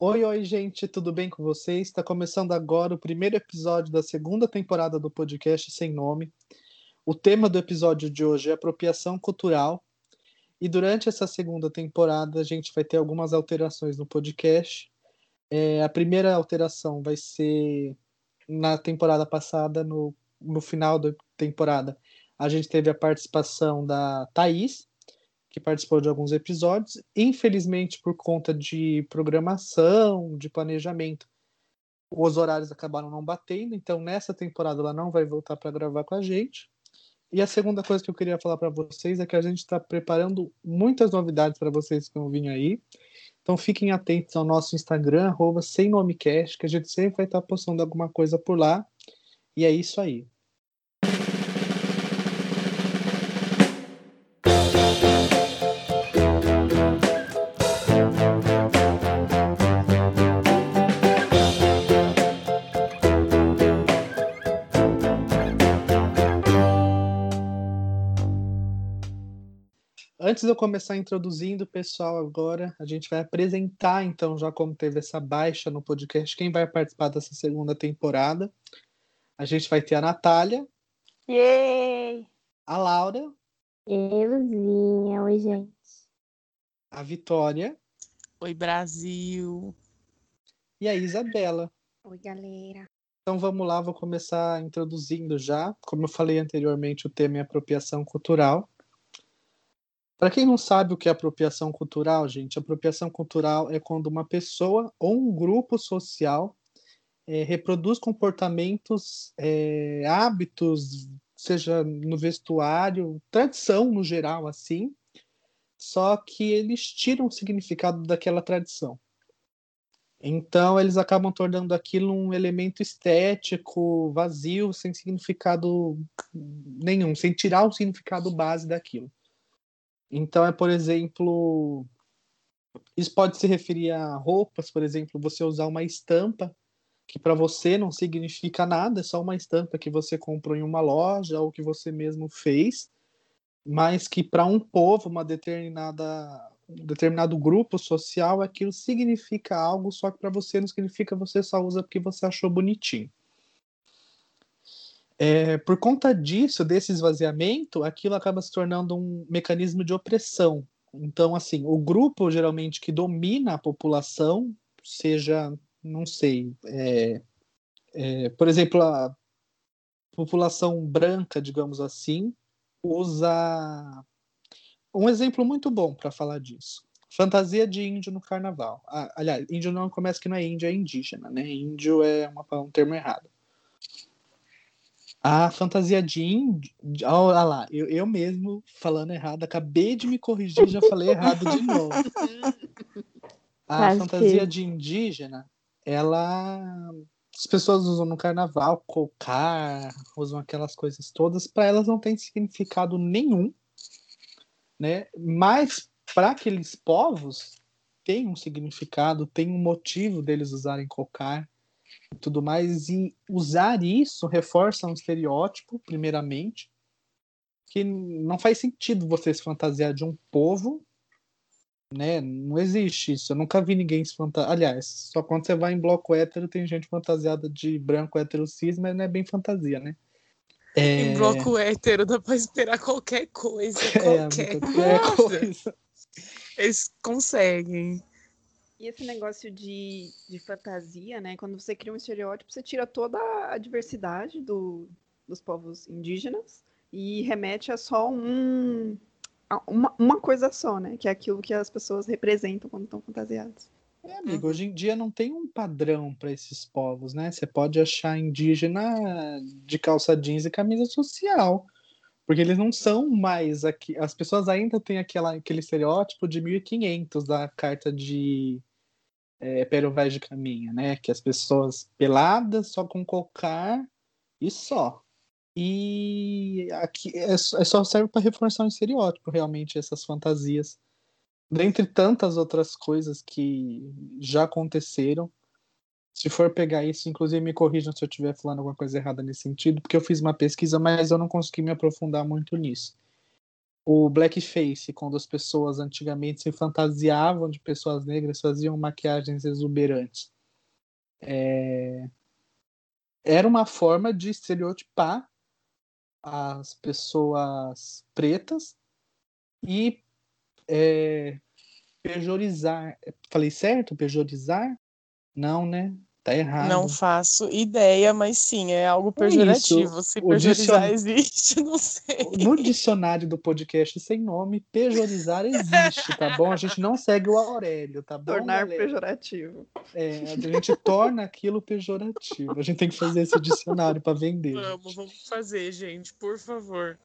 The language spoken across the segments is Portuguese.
Oi, oi, gente, tudo bem com vocês? Está começando agora o primeiro episódio da segunda temporada do podcast Sem Nome. O tema do episódio de hoje é apropriação cultural. E durante essa segunda temporada, a gente vai ter algumas alterações no podcast. É, a primeira alteração vai ser na temporada passada, no, no final da temporada, a gente teve a participação da Thaís, que participou de alguns episódios. Infelizmente, por conta de programação, de planejamento, os horários acabaram não batendo. Então, nessa temporada, ela não vai voltar para gravar com a gente. E a segunda coisa que eu queria falar para vocês é que a gente está preparando muitas novidades para vocês que vão vir aí. Então fiquem atentos ao nosso Instagram, arroba sem nome cash, que a gente sempre vai estar tá postando alguma coisa por lá. E é isso aí. Antes de eu começar introduzindo o pessoal agora, a gente vai apresentar, então, já como teve essa baixa no podcast, quem vai participar dessa segunda temporada. A gente vai ter a Natália. Yay! A Laura. Euzinha, oi, gente. A Vitória. Oi, Brasil. E a Isabela. Oi, galera. Então vamos lá, vou começar introduzindo já. Como eu falei anteriormente, o tema é apropriação cultural. Para quem não sabe o que é apropriação cultural, gente, apropriação cultural é quando uma pessoa ou um grupo social é, reproduz comportamentos, é, hábitos, seja no vestuário, tradição no geral, assim, só que eles tiram o significado daquela tradição. Então, eles acabam tornando aquilo um elemento estético, vazio, sem significado nenhum, sem tirar o significado base daquilo. Então, é, por exemplo, isso pode se referir a roupas, por exemplo, você usar uma estampa que para você não significa nada, é só uma estampa que você comprou em uma loja ou que você mesmo fez, mas que para um povo, uma determinada um determinado grupo social, aquilo significa algo, só que para você não significa, você só usa porque você achou bonitinho. É, por conta disso, desse esvaziamento, aquilo acaba se tornando um mecanismo de opressão. Então, assim, o grupo geralmente que domina a população, seja, não sei, é, é, por exemplo, a população branca, digamos assim, usa um exemplo muito bom para falar disso. Fantasia de índio no carnaval. Ah, aliás, índio não começa que não é índio, é indígena, né? Índio é uma, um termo errado. A fantasia de índio. Olha lá, eu, eu mesmo falando errado, acabei de me corrigir já falei errado de novo. A fantasia de indígena, ela. As pessoas usam no carnaval, cocar, usam aquelas coisas todas, para elas não tem significado nenhum, né? Mas para aqueles povos tem um significado, tem um motivo deles usarem cocar tudo mais, e usar isso reforça um estereótipo, primeiramente, que não faz sentido você se fantasiar de um povo, né? Não existe isso. Eu nunca vi ninguém se fantasiar. Aliás, só quando você vai em bloco hétero tem gente fantasiada de branco hétero cis, mas não é bem fantasia, né? É... Em bloco hétero dá pra esperar qualquer coisa. Qualquer, é, qualquer coisa. coisa. Eles conseguem. E esse negócio de, de fantasia, né? Quando você cria um estereótipo, você tira toda a diversidade do, dos povos indígenas e remete a só um, a uma, uma coisa só, né? Que é aquilo que as pessoas representam quando estão fantasiadas. É, amigo, hoje em dia não tem um padrão para esses povos, né? Você pode achar indígena de calça jeans e camisa social. Porque eles não são mais aqui. As pessoas ainda têm aquela, aquele estereótipo de 1500 da carta de é, Pero Vaz de Caminha, né? Que as pessoas peladas, só com cocar e só. E aqui é, é só serve para reforçar um estereótipo, realmente, essas fantasias. Dentre tantas outras coisas que já aconteceram, se for pegar isso, inclusive me corrijam se eu estiver falando alguma coisa errada nesse sentido, porque eu fiz uma pesquisa, mas eu não consegui me aprofundar muito nisso. O blackface, quando as pessoas antigamente se fantasiavam de pessoas negras, faziam maquiagens exuberantes. É... Era uma forma de estereotipar as pessoas pretas e é, pejorizar. Falei certo? Pejorizar? Não, né? Tá errado. Não faço ideia, mas sim, é algo pejorativo. É Se pejorizar existe, não sei. No dicionário do podcast sem nome, pejorizar existe, tá bom? A gente não segue o Aurélio, tá bom? Tornar galera? pejorativo. É, a gente torna aquilo pejorativo. A gente tem que fazer esse dicionário para vender. Vamos, vamos fazer, gente, por favor.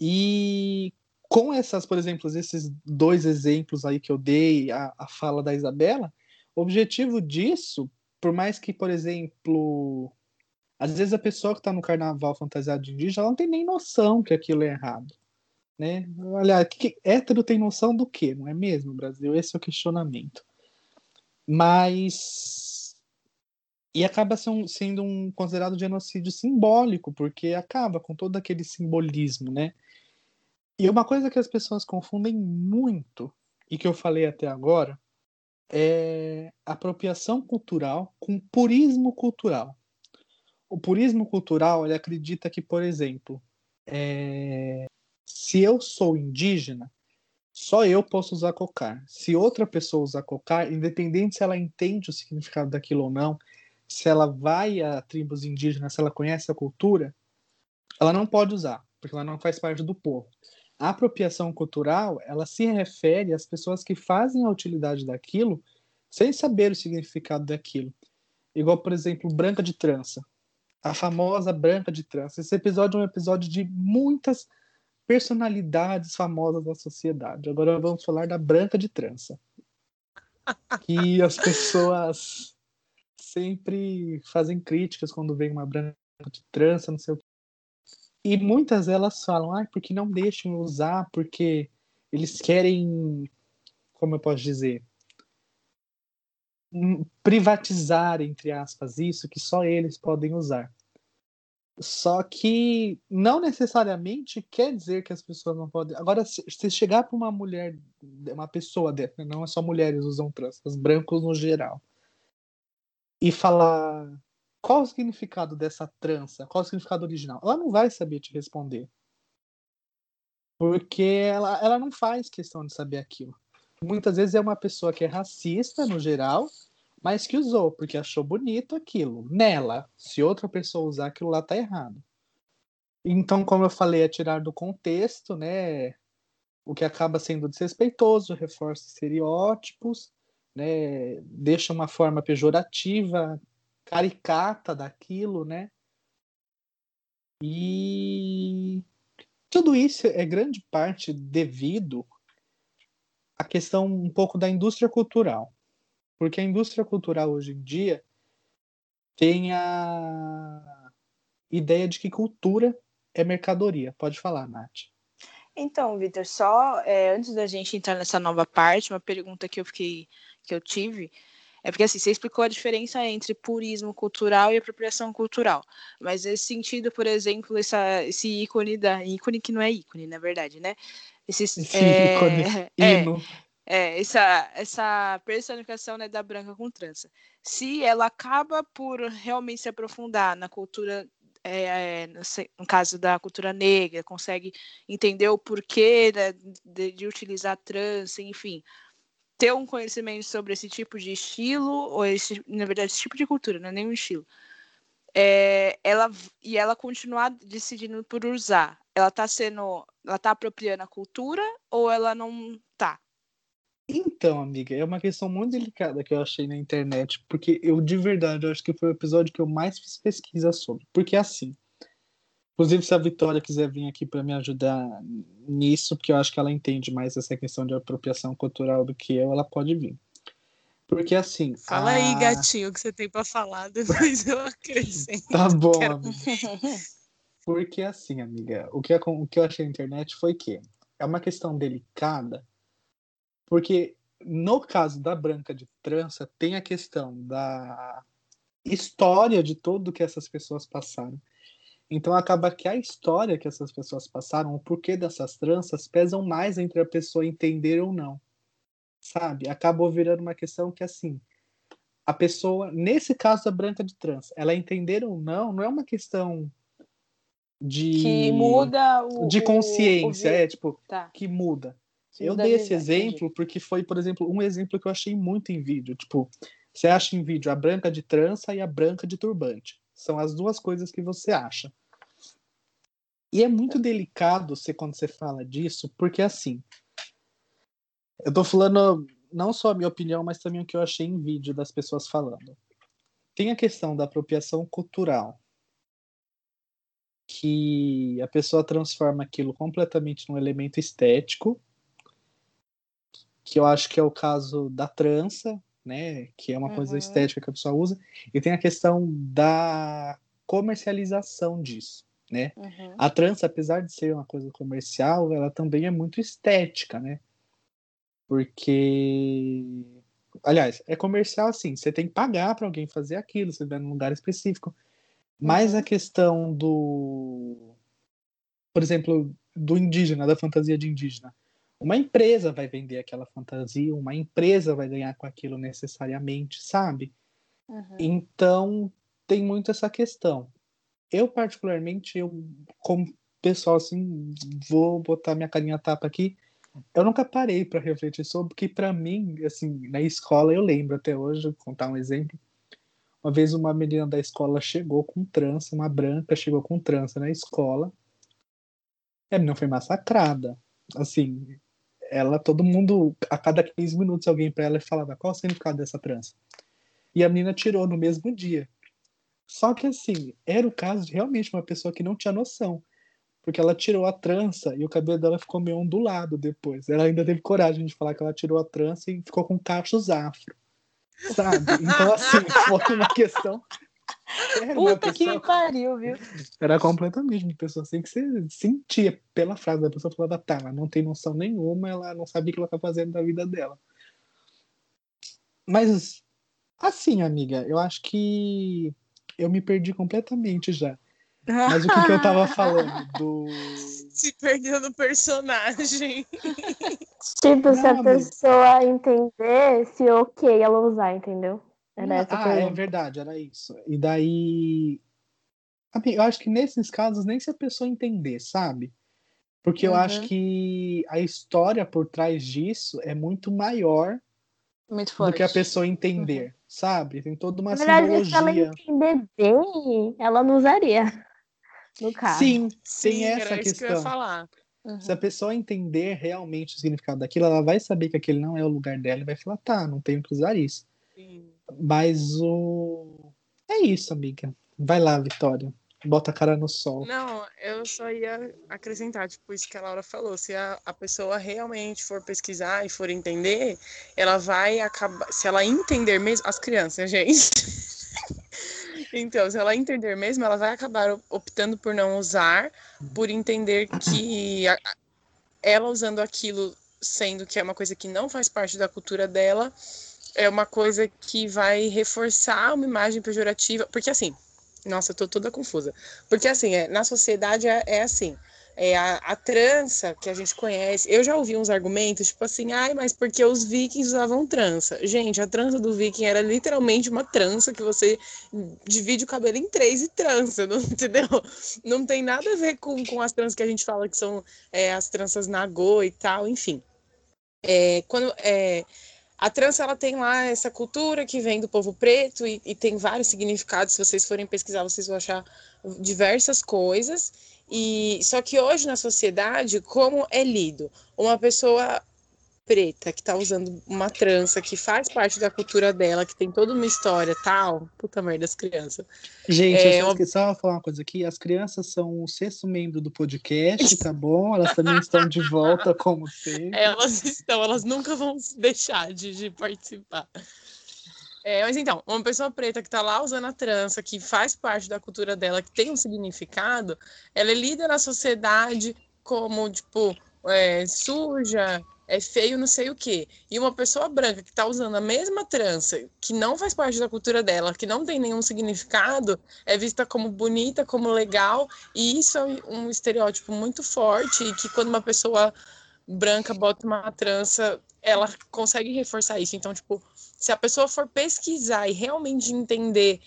E com essas, por exemplo, esses dois exemplos aí que eu dei, a, a fala da Isabela, o objetivo disso por mais que, por exemplo, às vezes a pessoa que está no carnaval fantasiado de indígena, ela não tem nem noção que aquilo é errado. Né? Olha, que, hétero tem noção do quê? Não é mesmo, Brasil? Esse é o questionamento. Mas. E acaba sendo um considerado genocídio simbólico, porque acaba com todo aquele simbolismo, né? E uma coisa que as pessoas confundem muito, e que eu falei até agora, é apropriação cultural com purismo cultural. O purismo cultural ele acredita que, por exemplo, é... se eu sou indígena, só eu posso usar cocar. Se outra pessoa usar cocar, independente se ela entende o significado daquilo ou não, se ela vai a tribos indígenas, se ela conhece a cultura, ela não pode usar, porque ela não faz parte do povo. A apropriação cultural, ela se refere às pessoas que fazem a utilidade daquilo sem saber o significado daquilo. Igual, por exemplo, Branca de Trança. A famosa Branca de Trança. Esse episódio é um episódio de muitas personalidades famosas da sociedade. Agora vamos falar da Branca de Trança. Que as pessoas sempre fazem críticas quando vem uma branca de trança, não sei o e muitas delas falam, ah, porque não deixam usar, porque eles querem, como eu posso dizer, privatizar, entre aspas, isso que só eles podem usar. Só que não necessariamente quer dizer que as pessoas não podem. Agora, se, chegar para uma mulher, uma pessoa dessa, não é só mulheres usam trans, os brancos no geral, e falar qual o significado dessa trança? Qual o significado original? Ela não vai saber te responder. Porque ela, ela não faz questão de saber aquilo. Muitas vezes é uma pessoa que é racista, no geral, mas que usou porque achou bonito aquilo. Nela, se outra pessoa usar aquilo lá, tá errado. Então, como eu falei, é tirar do contexto, né? O que acaba sendo desrespeitoso, reforça estereótipos, né? Deixa uma forma pejorativa caricata daquilo, né? E tudo isso é grande parte devido à questão um pouco da indústria cultural. Porque a indústria cultural hoje em dia tem a ideia de que cultura é mercadoria. Pode falar, Nath. Então, Vitor, só é, antes da gente entrar nessa nova parte, uma pergunta que eu fiquei que eu tive é porque assim, você explicou a diferença entre purismo cultural e apropriação cultural. Mas nesse sentido, por exemplo, essa, esse ícone da. ícone que não é ícone, na verdade, né? Esse, esse é, ícone. É, hino. É, essa, essa personificação né, da branca com trança. Se ela acaba por realmente se aprofundar na cultura, é, é, no, caso da cultura negra, consegue entender o porquê né, de, de, utilizar trança, enfim, ter um conhecimento sobre esse tipo de estilo, ou esse, na verdade, esse tipo de cultura, não é nem um estilo. É, ela e ela continuar decidindo por usar, ela tá sendo, ela tá apropriando a cultura ou ela não tá? Então, amiga, é uma questão muito delicada que eu achei na internet, porque eu de verdade eu acho que foi o episódio que eu mais fiz pesquisa sobre. Porque assim, Inclusive, se a Vitória quiser vir aqui para me ajudar nisso, porque eu acho que ela entende mais essa questão de apropriação cultural do que eu, ela pode vir. Porque assim. Fala a... aí, gatinho, o que você tem para falar, depois eu acrescento. Tá bom, amiga. Porque assim, amiga, o que, o que eu achei na internet foi que é uma questão delicada, porque no caso da Branca de Trança, tem a questão da história de tudo que essas pessoas passaram. Então acaba que a história que essas pessoas passaram, o porquê dessas tranças, pesam mais entre a pessoa entender ou não. Sabe? Acabou virando uma questão que, assim, a pessoa, nesse caso da branca de trança, ela entender ou não, não é uma questão de. Que muda o. De consciência, o, o... é, tipo, tá. que muda. Que eu muda dei esse exemplo porque foi, por exemplo, um exemplo que eu achei muito em vídeo. Tipo, você acha em vídeo a branca de trança e a branca de turbante. São as duas coisas que você acha. E é muito delicado você, quando você fala disso, porque assim. Eu tô falando não só a minha opinião, mas também o que eu achei em vídeo das pessoas falando. Tem a questão da apropriação cultural, que a pessoa transforma aquilo completamente num elemento estético, que eu acho que é o caso da trança, né, que é uma uhum. coisa estética que a pessoa usa, e tem a questão da comercialização disso, né? Uhum. A trança, apesar de ser uma coisa comercial, ela também é muito estética, né? Porque aliás, é comercial assim, você tem que pagar para alguém fazer aquilo, você vai num lugar específico. Mas uhum. a questão do por exemplo, do indígena, da fantasia de indígena. Uma empresa vai vender aquela fantasia, uma empresa vai ganhar com aquilo necessariamente, sabe? Uhum. Então, tem muito essa questão. Eu, particularmente, eu, como pessoal, assim, vou botar minha carinha tapa aqui. Eu nunca parei para refletir sobre, porque para mim, assim, na escola, eu lembro até hoje, vou contar um exemplo. Uma vez uma menina da escola chegou com trança, uma branca chegou com trança na escola. A menina foi massacrada. Assim, ela, todo mundo, a cada 15 minutos, alguém para ela falava qual o significado dessa trança. E a menina tirou no mesmo dia. Só que assim, era o caso de realmente uma pessoa que não tinha noção. Porque ela tirou a trança e o cabelo dela ficou meio ondulado depois. Ela ainda teve coragem de falar que ela tirou a trança e ficou com cachos afro. Sabe? Então, assim, foi uma questão era Puta que pariu, viu? Era completamente uma pessoa assim que você sentia pela frase da pessoa falava, tá, ela não tem noção nenhuma, ela não sabe o que ela tá fazendo da vida dela. Mas, assim, amiga, eu acho que eu me perdi completamente já. Mas o que, que eu tava falando? Do. Se perdeu no personagem. Tipo, não, se a pessoa entender se ok ela usar, entendeu? Ah, é verdade, era isso. E daí. Eu acho que nesses casos, nem se a pessoa entender, sabe? Porque uhum. eu acho uhum. que a história por trás disso é muito maior muito do que a pessoa entender, uhum. sabe? Tem toda uma Na verdade, simbologia. Se ela entender bem, ela não usaria. No caso. Sim, sim, tem essa questão. Que falar. Uhum. Se a pessoa entender realmente o significado daquilo, ela vai saber que aquele não é o lugar dela e vai falar, tá, não tenho que usar isso. Sim. Mas o. É isso, amiga. Vai lá, Vitória. Bota a cara no sol. Não, eu só ia acrescentar, tipo, isso que a Laura falou. Se a, a pessoa realmente for pesquisar e for entender, ela vai acabar. Se ela entender mesmo. As crianças, gente. então, se ela entender mesmo, ela vai acabar optando por não usar, por entender que a, ela usando aquilo, sendo que é uma coisa que não faz parte da cultura dela, é uma coisa que vai reforçar uma imagem pejorativa, porque assim, nossa, eu tô toda confusa. Porque assim, é, na sociedade é, é assim, é a, a, trança que a gente conhece. Eu já ouvi uns argumentos, tipo assim, ai, mas porque os vikings usavam trança. Gente, a trança do viking era literalmente uma trança que você divide o cabelo em três e trança, não, entendeu? Não tem nada a ver com, com as tranças que a gente fala que são é, as tranças nagô e tal, enfim. É, quando, é, a trança ela tem lá essa cultura que vem do povo preto e, e, tem vários significados. Se vocês forem pesquisar, vocês vão achar diversas coisas. E só que hoje na sociedade, como é lido? Uma pessoa preta que tá usando uma trança que faz parte da cultura dela, que tem toda uma história tal. Puta merda, as crianças. Gente, é, eu só uma... falar uma coisa aqui. As crianças são o sexto membro do podcast, tá bom? Elas também estão de volta, como sempre. Elas estão, elas nunca vão deixar de, de participar. É, mas então, uma pessoa preta que tá lá usando a trança, que faz parte da cultura dela, que tem um significado, ela é lida na sociedade como, tipo, é, suja, é feio não sei o quê. E uma pessoa branca que está usando a mesma trança, que não faz parte da cultura dela, que não tem nenhum significado, é vista como bonita, como legal, e isso é um estereótipo muito forte, e que quando uma pessoa branca bota uma trança, ela consegue reforçar isso. Então, tipo, se a pessoa for pesquisar e realmente entender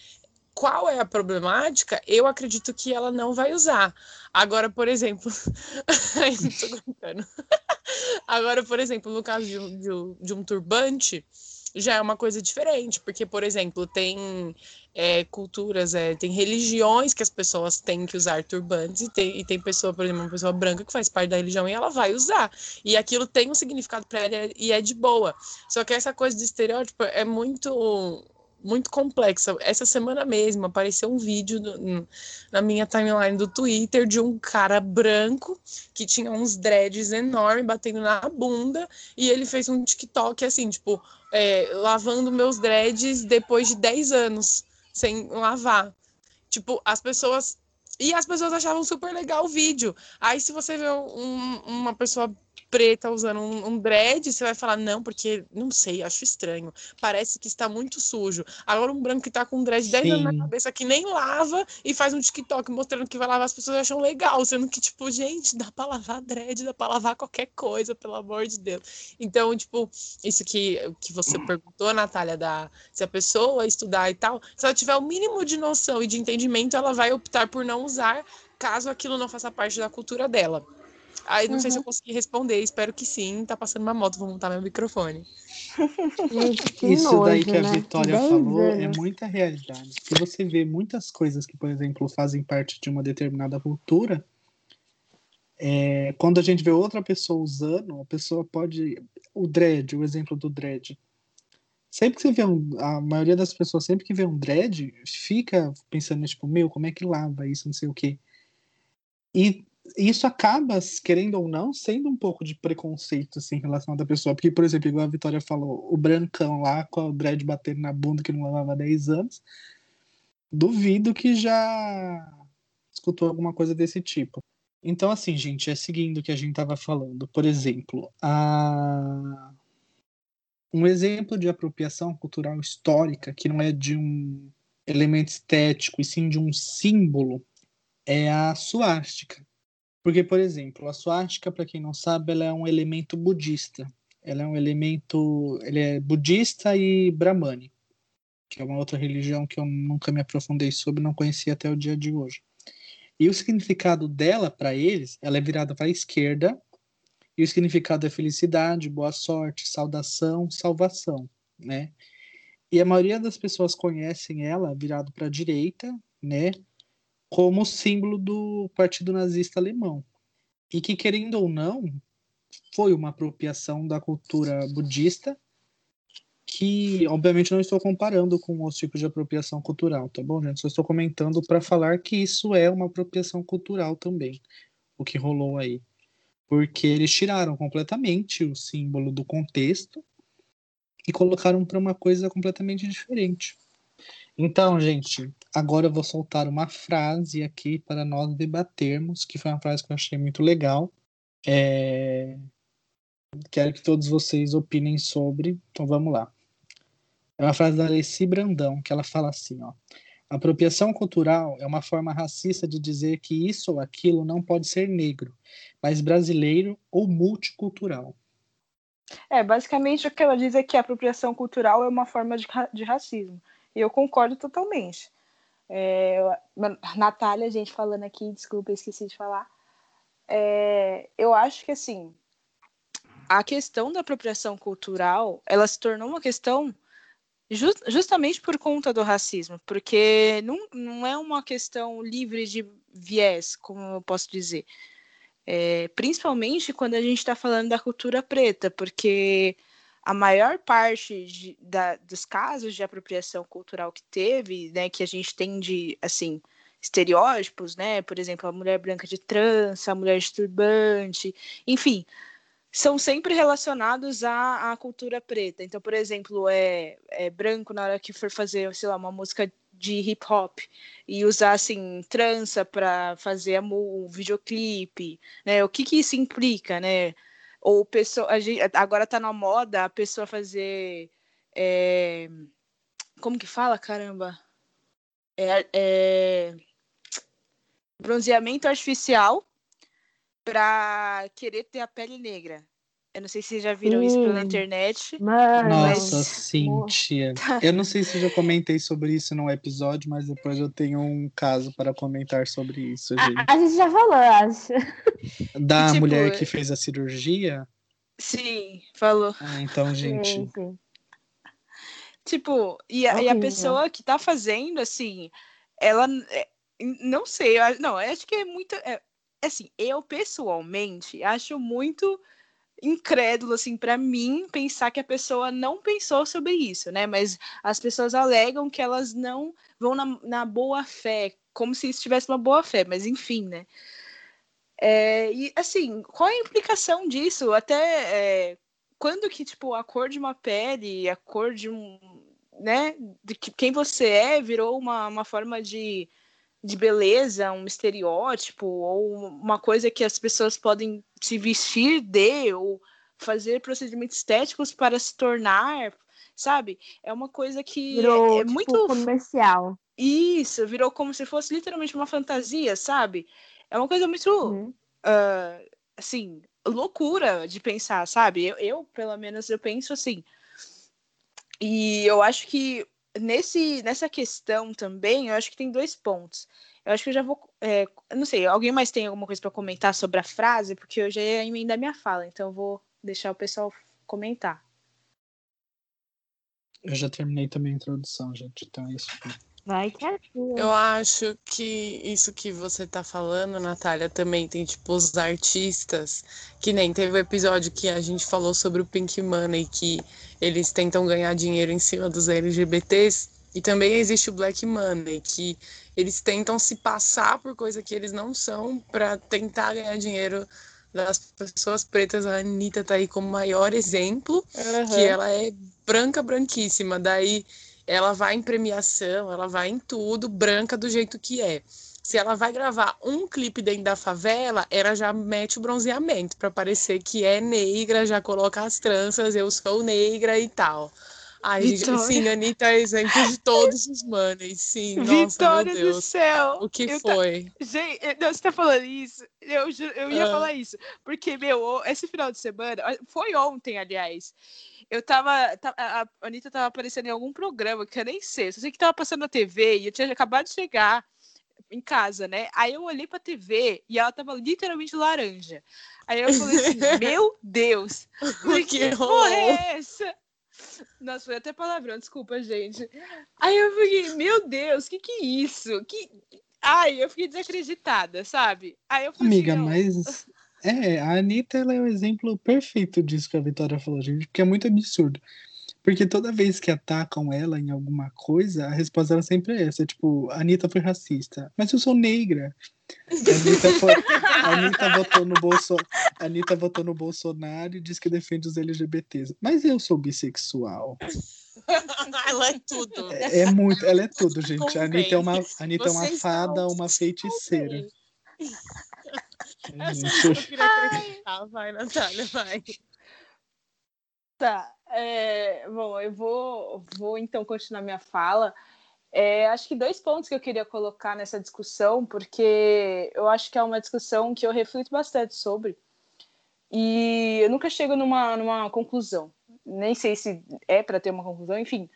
qual é a problemática, eu acredito que ela não vai usar. Agora, por exemplo, Agora, por exemplo, no caso de um, de, um, turbante, já é uma coisa diferente, porque, por exemplo, tem é, culturas, é, tem religiões que as pessoas têm que usar turbantes, e tem, e tem pessoa, por exemplo, uma pessoa branca que faz parte da religião e ela vai usar. E aquilo tem um significado para ela e é de boa. Só que essa coisa de estereótipo é muito muito complexa. Essa semana mesmo apareceu um vídeo do, na minha timeline do Twitter de um cara branco que tinha uns dreads enormes batendo na bunda e ele fez um TikTok assim, tipo, é, lavando meus dreads depois de 10 anos sem lavar. Tipo, as pessoas. E as pessoas achavam super legal o vídeo. Aí, se você vê um, uma pessoa preta usando um, um dread, você vai falar, não, porque, não sei, acho estranho. Parece que está muito sujo. Agora um branco que está com um dread 10 anos na cabeça que nem lava e faz um TikTok mostrando que vai lavar, as pessoas acham legal, sendo que, tipo, gente, dá pra lavar dread, dá pra lavar qualquer coisa, pelo amor de Deus. Então, tipo, isso que, que você perguntou, Natália, da, se a pessoa estudar e tal, se ela tiver o mínimo de noção e de entendimento, ela vai optar por não usar caso aquilo não faça parte da cultura dela. Aí não uhum. sei se eu uhum. consegui responder, espero que sim. Tá passando uma moto, vou montar meu microfone. Isso nojo, daí que a né? Vitória falou é anos. é muita realidade. Se você vê muitas coisas que, por exemplo, fazem parte de uma determinada cultura, é, quando a gente vê outra pessoa usando, a pessoa pode. O dread, o exemplo do dread. Sempre que você vê um. A maioria das pessoas, sempre que vê um dread, fica pensando, tipo, meu, como é que lava isso, não sei o quê. E isso acaba, querendo ou não, sendo um pouco de preconceito assim, em relação à pessoa. Porque, por exemplo, igual a Vitória falou, o brancão lá com o dread batendo na bunda que não lavava há 10 anos, duvido que já escutou alguma coisa desse tipo. Então, assim, gente, é seguindo o que a gente estava falando. Por exemplo, a... um exemplo de apropriação cultural histórica que não é de um elemento estético, e sim de um símbolo, é a suástica. Porque, por exemplo, a suástica, para quem não sabe, ela é um elemento budista. Ela é um elemento, ele é budista e brahmani, que é uma outra religião que eu nunca me aprofundei sobre, não conhecia até o dia de hoje. E o significado dela para eles, ela é virada para a esquerda, e o significado é felicidade, boa sorte, saudação, salvação, né? E a maioria das pessoas conhecem ela virado para a direita, né? Como símbolo do Partido Nazista Alemão. E que, querendo ou não, foi uma apropriação da cultura budista, que, obviamente, não estou comparando com os tipos de apropriação cultural, tá bom, gente? Só estou comentando para falar que isso é uma apropriação cultural também, o que rolou aí. Porque eles tiraram completamente o símbolo do contexto e colocaram para uma coisa completamente diferente. Então, gente, agora eu vou soltar uma frase aqui para nós debatermos, que foi uma frase que eu achei muito legal. É... Quero que todos vocês opinem sobre. Então vamos lá. É uma frase da Alessi Brandão, que ela fala assim, ó. Apropriação cultural é uma forma racista de dizer que isso ou aquilo não pode ser negro, mas brasileiro ou multicultural. É, basicamente o que ela diz é que a apropriação cultural é uma forma de, de racismo. E eu concordo totalmente. É, Natália, gente, falando aqui, desculpa, esqueci de falar. É, eu acho que, assim, a questão da apropriação cultural, ela se tornou uma questão just, justamente por conta do racismo, porque não, não é uma questão livre de viés, como eu posso dizer. É, principalmente quando a gente está falando da cultura preta, porque a maior parte de, da, dos casos de apropriação cultural que teve, né, que a gente tem de, assim, estereótipos, né, por exemplo, a mulher branca de trança, a mulher de turbante, enfim, são sempre relacionados à, à cultura preta. Então, por exemplo, é, é branco na hora que for fazer, sei lá, uma música de hip hop e usar assim trança para fazer o videoclipe, né? O que que isso implica, né? Ou pessoa, a gente, agora tá na moda a pessoa fazer. É, como que fala, caramba? É, é, bronzeamento artificial para querer ter a pele negra. Eu não sei se vocês já viram isso pela internet. Mano, Nossa, mas- sim, tia. Eu não sei se eu já comentei sobre isso num episódio, mas depois eu tenho um caso para comentar sobre isso, A, gente. a gente já falou, acho. Da tipo, mulher que fez a cirurgia. Sim, falou. Ah, então, gente. Sim, sim. Tipo, e a, e a pessoa que tá fazendo, assim, ela. é, não sei, eu, não, eu acho que é muito. é, assim, eu pessoalmente acho muito incrédulo, assim, para mim, pensar que a pessoa não pensou sobre isso, né? Mas as pessoas alegam que elas não vão na, na boa fé, como se isso tivesse uma boa fé, mas enfim, né? É, e assim, qual é a implicação disso? Até é, quando que, tipo, a cor de uma pele, a cor de um, né, de que- quem você é virou uma, uma forma de, de beleza, um estereótipo, ou uma coisa que as pessoas podem se vestir de, ou fazer procedimentos estéticos para se tornar, sabe? É uma coisa que Virou é tipo, muito comercial. isso, virou como se fosse literalmente uma fantasia, sabe? É uma coisa muito, Uhum. ah, assim, loucura de pensar, sabe? Eu, eu, pelo menos, eu penso assim. E eu acho que nesse, nessa questão também, eu acho que tem dois pontos. Eu acho que eu já vou. é, não sei, alguém mais tem alguma coisa para comentar sobre a frase? Porque eu já ia emendar minha fala, então eu vou deixar o pessoal comentar. Eu já terminei também a introdução, gente. Então é isso. Vai que é tua. Eu acho que isso que você tá falando, Natália, também tem, tipo, os artistas, que nem teve o episódio que a gente falou sobre o Pink Money, que eles tentam ganhar dinheiro em cima dos LGBTs, e também existe o Black Money, que eles tentam se passar por coisa que eles não são para tentar ganhar dinheiro das pessoas pretas. A Anitta tá aí como maior exemplo, que ela é branca, branquíssima. Daí ela vai em premiação, ela vai em tudo, branca do jeito que é. Se ela vai gravar um clipe dentro da favela, ela já mete o bronzeamento para parecer que é negra, já coloca as tranças, eu sou negra e tal. Ai, Vitória. sim, Anitta é exemplo de todos os manes, sim. Nossa, Vitória meu do Deus. céu! O que Eu ta- foi? Gente, eu- não, você tá falando isso? Eu, eu ia Ah. falar isso. Porque, meu, esse final de semana, foi ontem, aliás. Eu tava. ta- A Anitta tava aparecendo em algum programa que eu nem sei. Só sei que tava passando na TV e eu tinha acabado de chegar em casa, né? Aí eu olhei pra TV e ela tava literalmente laranja. Aí eu falei assim: Meu Deus! Que porra é essa? Nossa, foi até palavrão, desculpa, gente. Aí eu fiquei, meu Deus, que que é isso? Que... Ai, eu fiquei desacreditada, sabe? Aí eu falei Amiga, assim, não, mas. É, a Anitta ela é o exemplo perfeito disso que a Vitória falou, gente, porque é muito absurdo. Porque toda vez que atacam ela em alguma coisa, a resposta dela sempre é essa, tipo, a Anitta foi racista. Mas eu sou negra. A Anitta, foi- a Anitta votou no Bolso... Anitta votou no Bolsonaro e diz que defende os LGBTs. Mas eu sou bissexual. ela é tudo. É, é muito, ela é tudo, gente. A Anitta é uma, a Anitta é uma fada, uma feiticeira. É, Eu queria acreditar. Vai, Natália, vai. Tá, é, bom, eu vou, vou então continuar minha fala. É, acho que dois pontos que eu queria colocar nessa discussão, porque eu acho que é uma discussão que eu reflito bastante sobre, e eu nunca chego numa, numa conclusão. Nem sei se é para ter uma conclusão, enfim.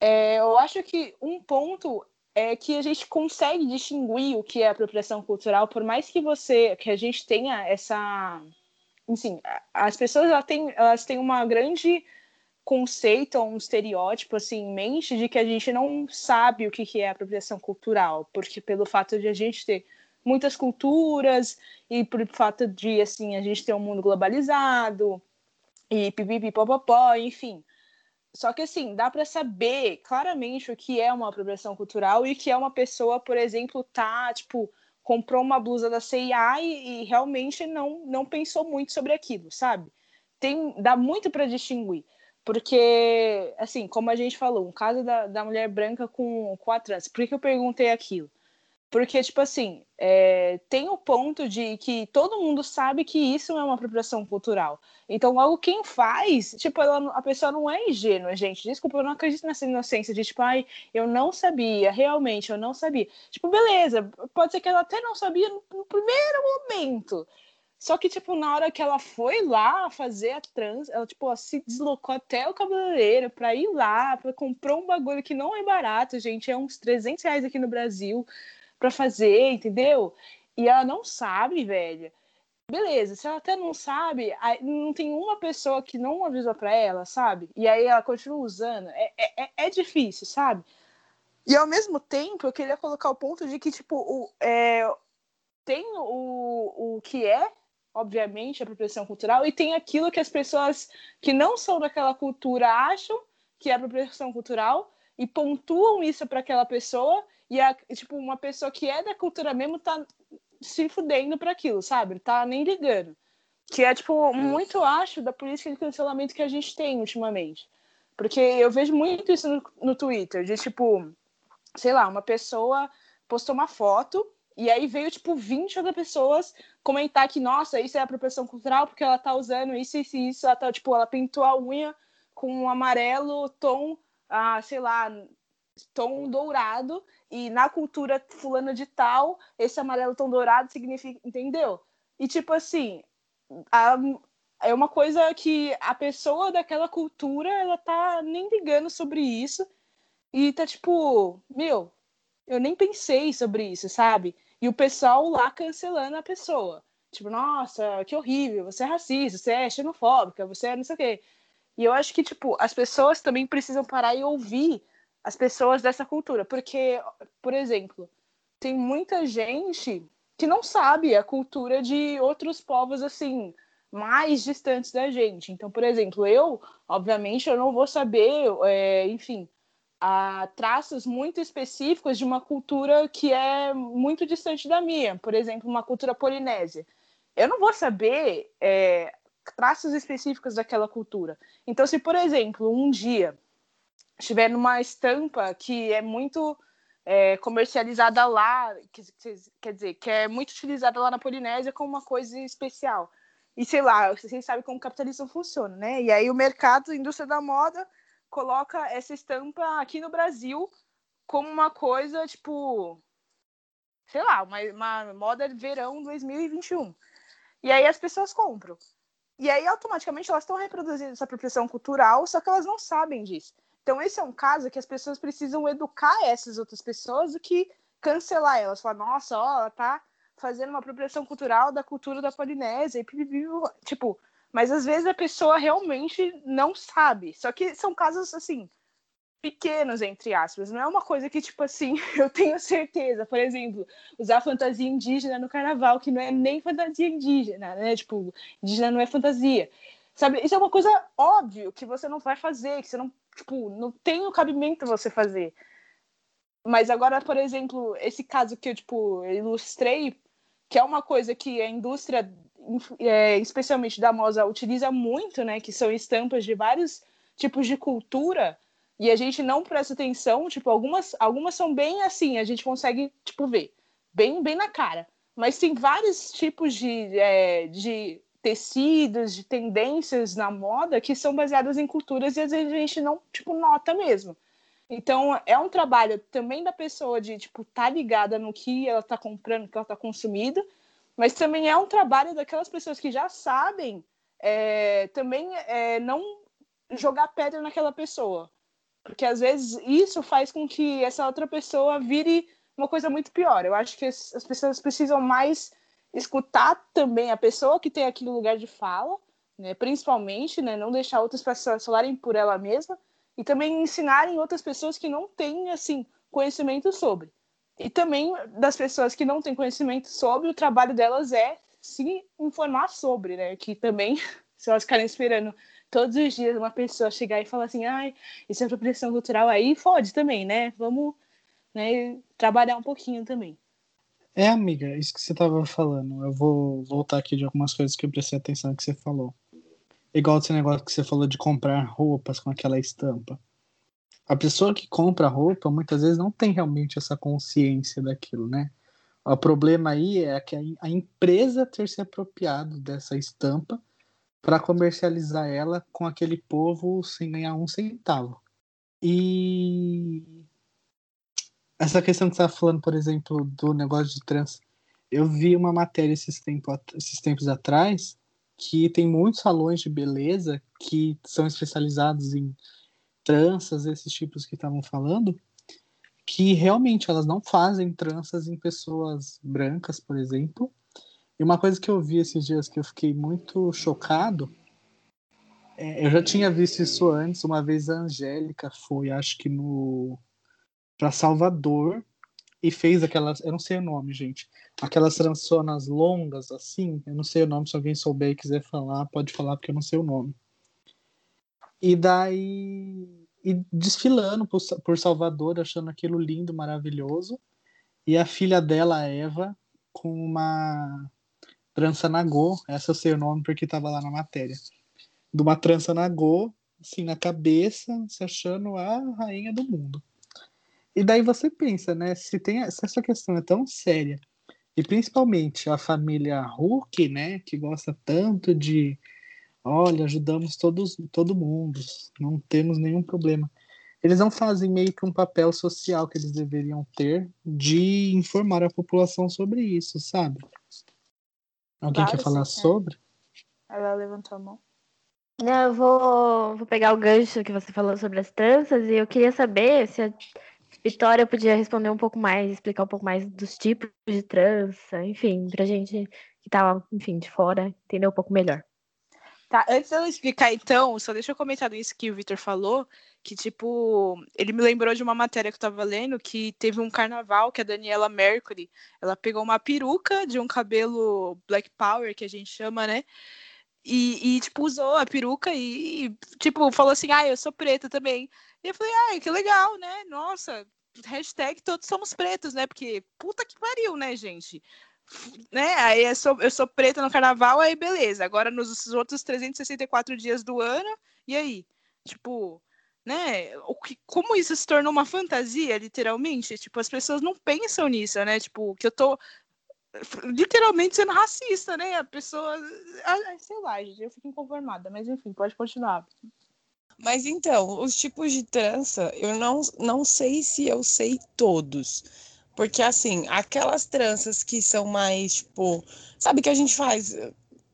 É, eu acho que um ponto é que a gente consegue distinguir o que é apropriação cultural, por mais que você, que a gente tenha essa a- as pessoas elas têm, elas têm uma grande conceito, um estereótipo assim em mente de que a gente não sabe o que é apropriação cultural, porque pelo fato de a gente ter muitas culturas e por fato de assim a gente ter um mundo globalizado e pipipi popopó, enfim. Só que assim, dá para saber claramente o que é uma apropriação cultural e que é uma pessoa, por exemplo, tá, tipo, comprou uma blusa da CIA e, e realmente não, não pensou muito sobre aquilo, sabe? Tem, dá muito para distinguir. Porque, assim, como a gente falou, um caso da, da mulher branca com, com a trans. Por que, eu perguntei aquilo? Porque, tipo assim, é, tem o ponto de que todo mundo sabe que isso é uma apropriação cultural. Então, logo quem faz, tipo, ela, a pessoa não é ingênua, gente. Desculpa, eu não acredito nessa inocência de, tipo, ai, eu não sabia, realmente, eu não sabia. Tipo, beleza, pode ser que ela até não sabia no, no primeiro momento. Só que, tipo, na hora que ela foi lá fazer a trans, ela, tipo, se deslocou até o cabeleireiro pra ir lá, pra comprar um bagulho que não é barato, gente. É uns 300 reais aqui no Brasil para fazer, entendeu? E ela não sabe, velho. Beleza, se ela até não sabe, não tem uma pessoa que não avisou para ela, sabe? E aí ela continua usando. É, é, é, é difícil, sabe? E ao mesmo tempo, eu queria colocar o ponto de que, tipo, o, é, tem o, o que é, obviamente, a apropriação cultural, e tem aquilo que as pessoas que não são daquela cultura acham que é apropriação cultural e pontuam isso para aquela pessoa e, a, tipo, uma pessoa que é da cultura mesmo tá se fudendo para aquilo, sabe? Tá nem ligando. Que é, tipo, muito, acho, da política de cancelamento que a gente tem ultimamente. Porque eu vejo muito isso no, no Twitter, de, tipo, sei lá, uma pessoa postou uma foto e aí veio, tipo, 20 outras pessoas comentar que, nossa, isso é apropriação cultural porque ela tá usando isso, isso e isso. Ela tá, tipo, ela pintou a unha com um amarelo tom, ah, sei lá, tom dourado e na cultura fulana de tal, esse amarelo tão dourado significa, entendeu? E tipo assim, a, é uma coisa que a pessoa daquela cultura, ela tá nem ligando sobre isso e tá tipo, meu, eu nem pensei sobre isso, sabe? E o pessoal lá cancelando a pessoa. Tipo, nossa, que horrível, você é racista, você é xenofóbica, você é não sei o quê. E eu acho que, tipo, as pessoas também precisam parar e ouvir as pessoas dessa cultura. Porque, por exemplo, tem muita gente que não sabe a cultura de outros povos assim mais distantes da gente. Então, por exemplo, eu, obviamente, eu não vou saber, é, enfim, a traços muito específicos de uma cultura que é muito distante da minha. Por exemplo, uma cultura polinésia. Eu não vou saber é, traços específicos daquela cultura. Então, se, por exemplo, um dia estiver numa estampa que é muito é, comercializada lá, que, quer dizer, que é muito utilizada lá na Polinésia como uma coisa especial. E sei lá, vocês sabem como o capitalismo funciona, né? E aí o mercado, a indústria da moda, coloca essa estampa aqui no Brasil como uma coisa, tipo, sei lá, uma, uma moda de verão 2021. E aí as pessoas compram. E aí, automaticamente, elas estão reproduzindo essa apropriação cultural, só que elas não sabem disso. Então, esse é um caso que as pessoas precisam educar essas outras pessoas do que cancelar elas. Falar, nossa, ó, ela tá fazendo uma apropriação cultural da cultura da Polinésia, e tipo, mas às vezes a pessoa realmente não sabe. Só que são casos assim pequenos entre aspas, não é uma coisa que tipo assim, eu tenho certeza, por exemplo, usar fantasia indígena no carnaval, que não é nem fantasia indígena, né? Tipo, indígena não é fantasia. Sabe? Isso é uma coisa óbvio que você não vai fazer, que você não tipo, não tem o cabimento você fazer. Mas agora, por exemplo, esse caso que eu, tipo, ilustrei, que é uma coisa que a indústria, é, especialmente da moda, utiliza muito, né? Que são estampas de vários tipos de cultura, e a gente não presta atenção, tipo, algumas, algumas são bem assim, a gente consegue, tipo, ver, bem, bem na cara. Mas tem vários tipos de, é, de tecidos, de tendências na moda que são baseadas em culturas e às vezes a gente não, tipo, nota mesmo. Então, é um trabalho também da pessoa de, tipo, tá ligada no que ela tá comprando, que ela tá consumindo, mas também é um trabalho daquelas pessoas que já sabem é, também é, não jogar pedra naquela pessoa. Porque às vezes isso faz com que essa outra pessoa vire uma coisa muito pior. Eu acho que as pessoas precisam mais escutar também a pessoa que tem aquele lugar de fala, né, principalmente, né, não deixar outras pessoas falarem por ela mesma e também ensinarem outras pessoas que não têm assim conhecimento sobre. E também das pessoas que não têm conhecimento sobre, o trabalho delas é se informar sobre, né? Que também, se elas ficarem esperando todos os dias uma pessoa chegar e falar assim, ai, isso é apropriação cultural, aí fode também, né? Vamos né, trabalhar um pouquinho também. É, amiga, isso que você estava falando. Eu vou voltar aqui de algumas coisas que eu prestei atenção que você falou. Igual esse negócio que você falou de comprar roupas com aquela estampa. A pessoa que compra roupa muitas vezes não tem realmente essa consciência daquilo, né? O problema aí é que a empresa ter se apropriado dessa estampa para comercializar ela com aquele povo sem ganhar um centavo. E essa questão que você está falando, por exemplo, do negócio de trans, eu vi uma matéria esses, esses tempos atrás que tem muitos salões de beleza que são especializados em tranças, esses tipos que estavam falando, que realmente elas não fazem tranças em pessoas brancas, por exemplo. E uma coisa que eu vi esses dias que eu fiquei muito chocado, é, eu já tinha visto isso antes, uma vez a Angélica foi, acho que no para Salvador e fez aquelas, eu não sei o nome, gente, aquelas trançonas longas assim, eu não sei o nome, se alguém souber e quiser falar, pode falar porque eu não sei o nome. E daí e desfilando por, por Salvador, achando aquilo lindo, maravilhoso. E a filha dela, Eva, com uma trança nagô, essa eu sei o nome porque estava lá na matéria. De uma trança nagô, assim, na cabeça, se achando a rainha do mundo. E daí você pensa, né, se, tem, se essa questão é tão séria, e principalmente a família Hulk, né, que gosta tanto de olha, ajudamos todos, todo mundo, não temos nenhum problema. Eles não fazem meio que um papel social que eles deveriam ter de informar a população sobre isso, sabe? Alguém Claro, quer falar sim, é. sobre? Ela levantou a mão. Não, eu vou, vou pegar o gancho que você falou sobre as tranças e eu queria saber se a Vitória podia responder um pouco mais, explicar um pouco mais dos tipos de trança, enfim, pra gente que tá, enfim, de fora entender um pouco melhor. Tá, antes dela explicar, então, só deixa eu comentar isso que o Victor falou, que, tipo, ele me lembrou de uma matéria que eu tava lendo, que teve um carnaval que a Daniela Mercury, ela pegou uma peruca de um cabelo Black Power, que a gente chama, né? E, e, tipo, usou a peruca e, e, tipo, falou assim, ah, eu sou preta também. E eu falei, ai, que legal, né? Nossa, hashtag todos somos pretos, né? Porque puta que pariu, né, gente? Né? Aí eu sou, eu sou preta no carnaval, aí beleza. Agora nos outros 364 dias do ano, e aí? Tipo, né? O que, como isso se tornou uma fantasia, literalmente? Tipo, as pessoas não pensam nisso, né? Tipo, que eu tô literalmente sendo racista, né? A pessoa. ah, Sei lá, gente, eu fico inconformada, mas enfim, pode continuar. Mas então, os tipos de trança, eu não, não sei se eu sei todos. Porque, assim, aquelas tranças que são mais, tipo. Sabe que a gente faz?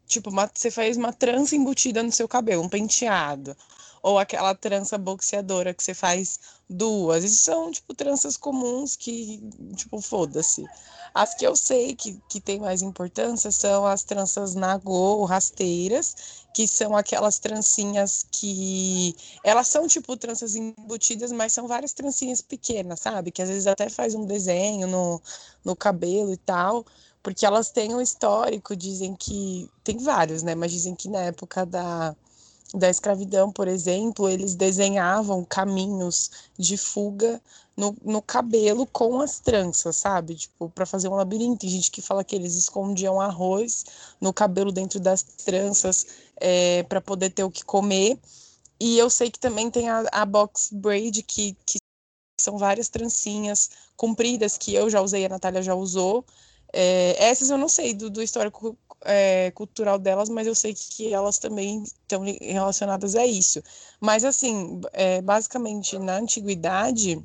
Tipo, uma- você faz uma trança embutida no seu cabelo, um penteado. Ou aquela trança boxeadora que você faz duas. Isso são, tipo, tranças comuns que, tipo, foda-se. As que eu sei que, que tem mais importância são as tranças nagô, rasteiras, que são aquelas trancinhas que elas são tipo tranças embutidas, mas são várias trancinhas pequenas, sabe? Que às vezes até faz um desenho no, no cabelo e tal, porque elas têm um histórico, dizem que. Tem vários, né? Mas dizem que na época da, da escravidão, por exemplo, eles desenhavam caminhos de fuga no, no cabelo com as tranças, sabe? Tipo, para fazer um labirinto. Tem gente que fala que eles escondiam arroz no cabelo dentro das tranças é, para poder ter o que comer. E eu sei que também tem a, a box braid, que, que são várias trancinhas compridas que eu já usei, a Natália já usou. É, essas eu não sei do, do histórico é, cultural delas, mas eu sei que, elas também estão relacionadas a isso. Mas, assim, é, basicamente, na antiguidade,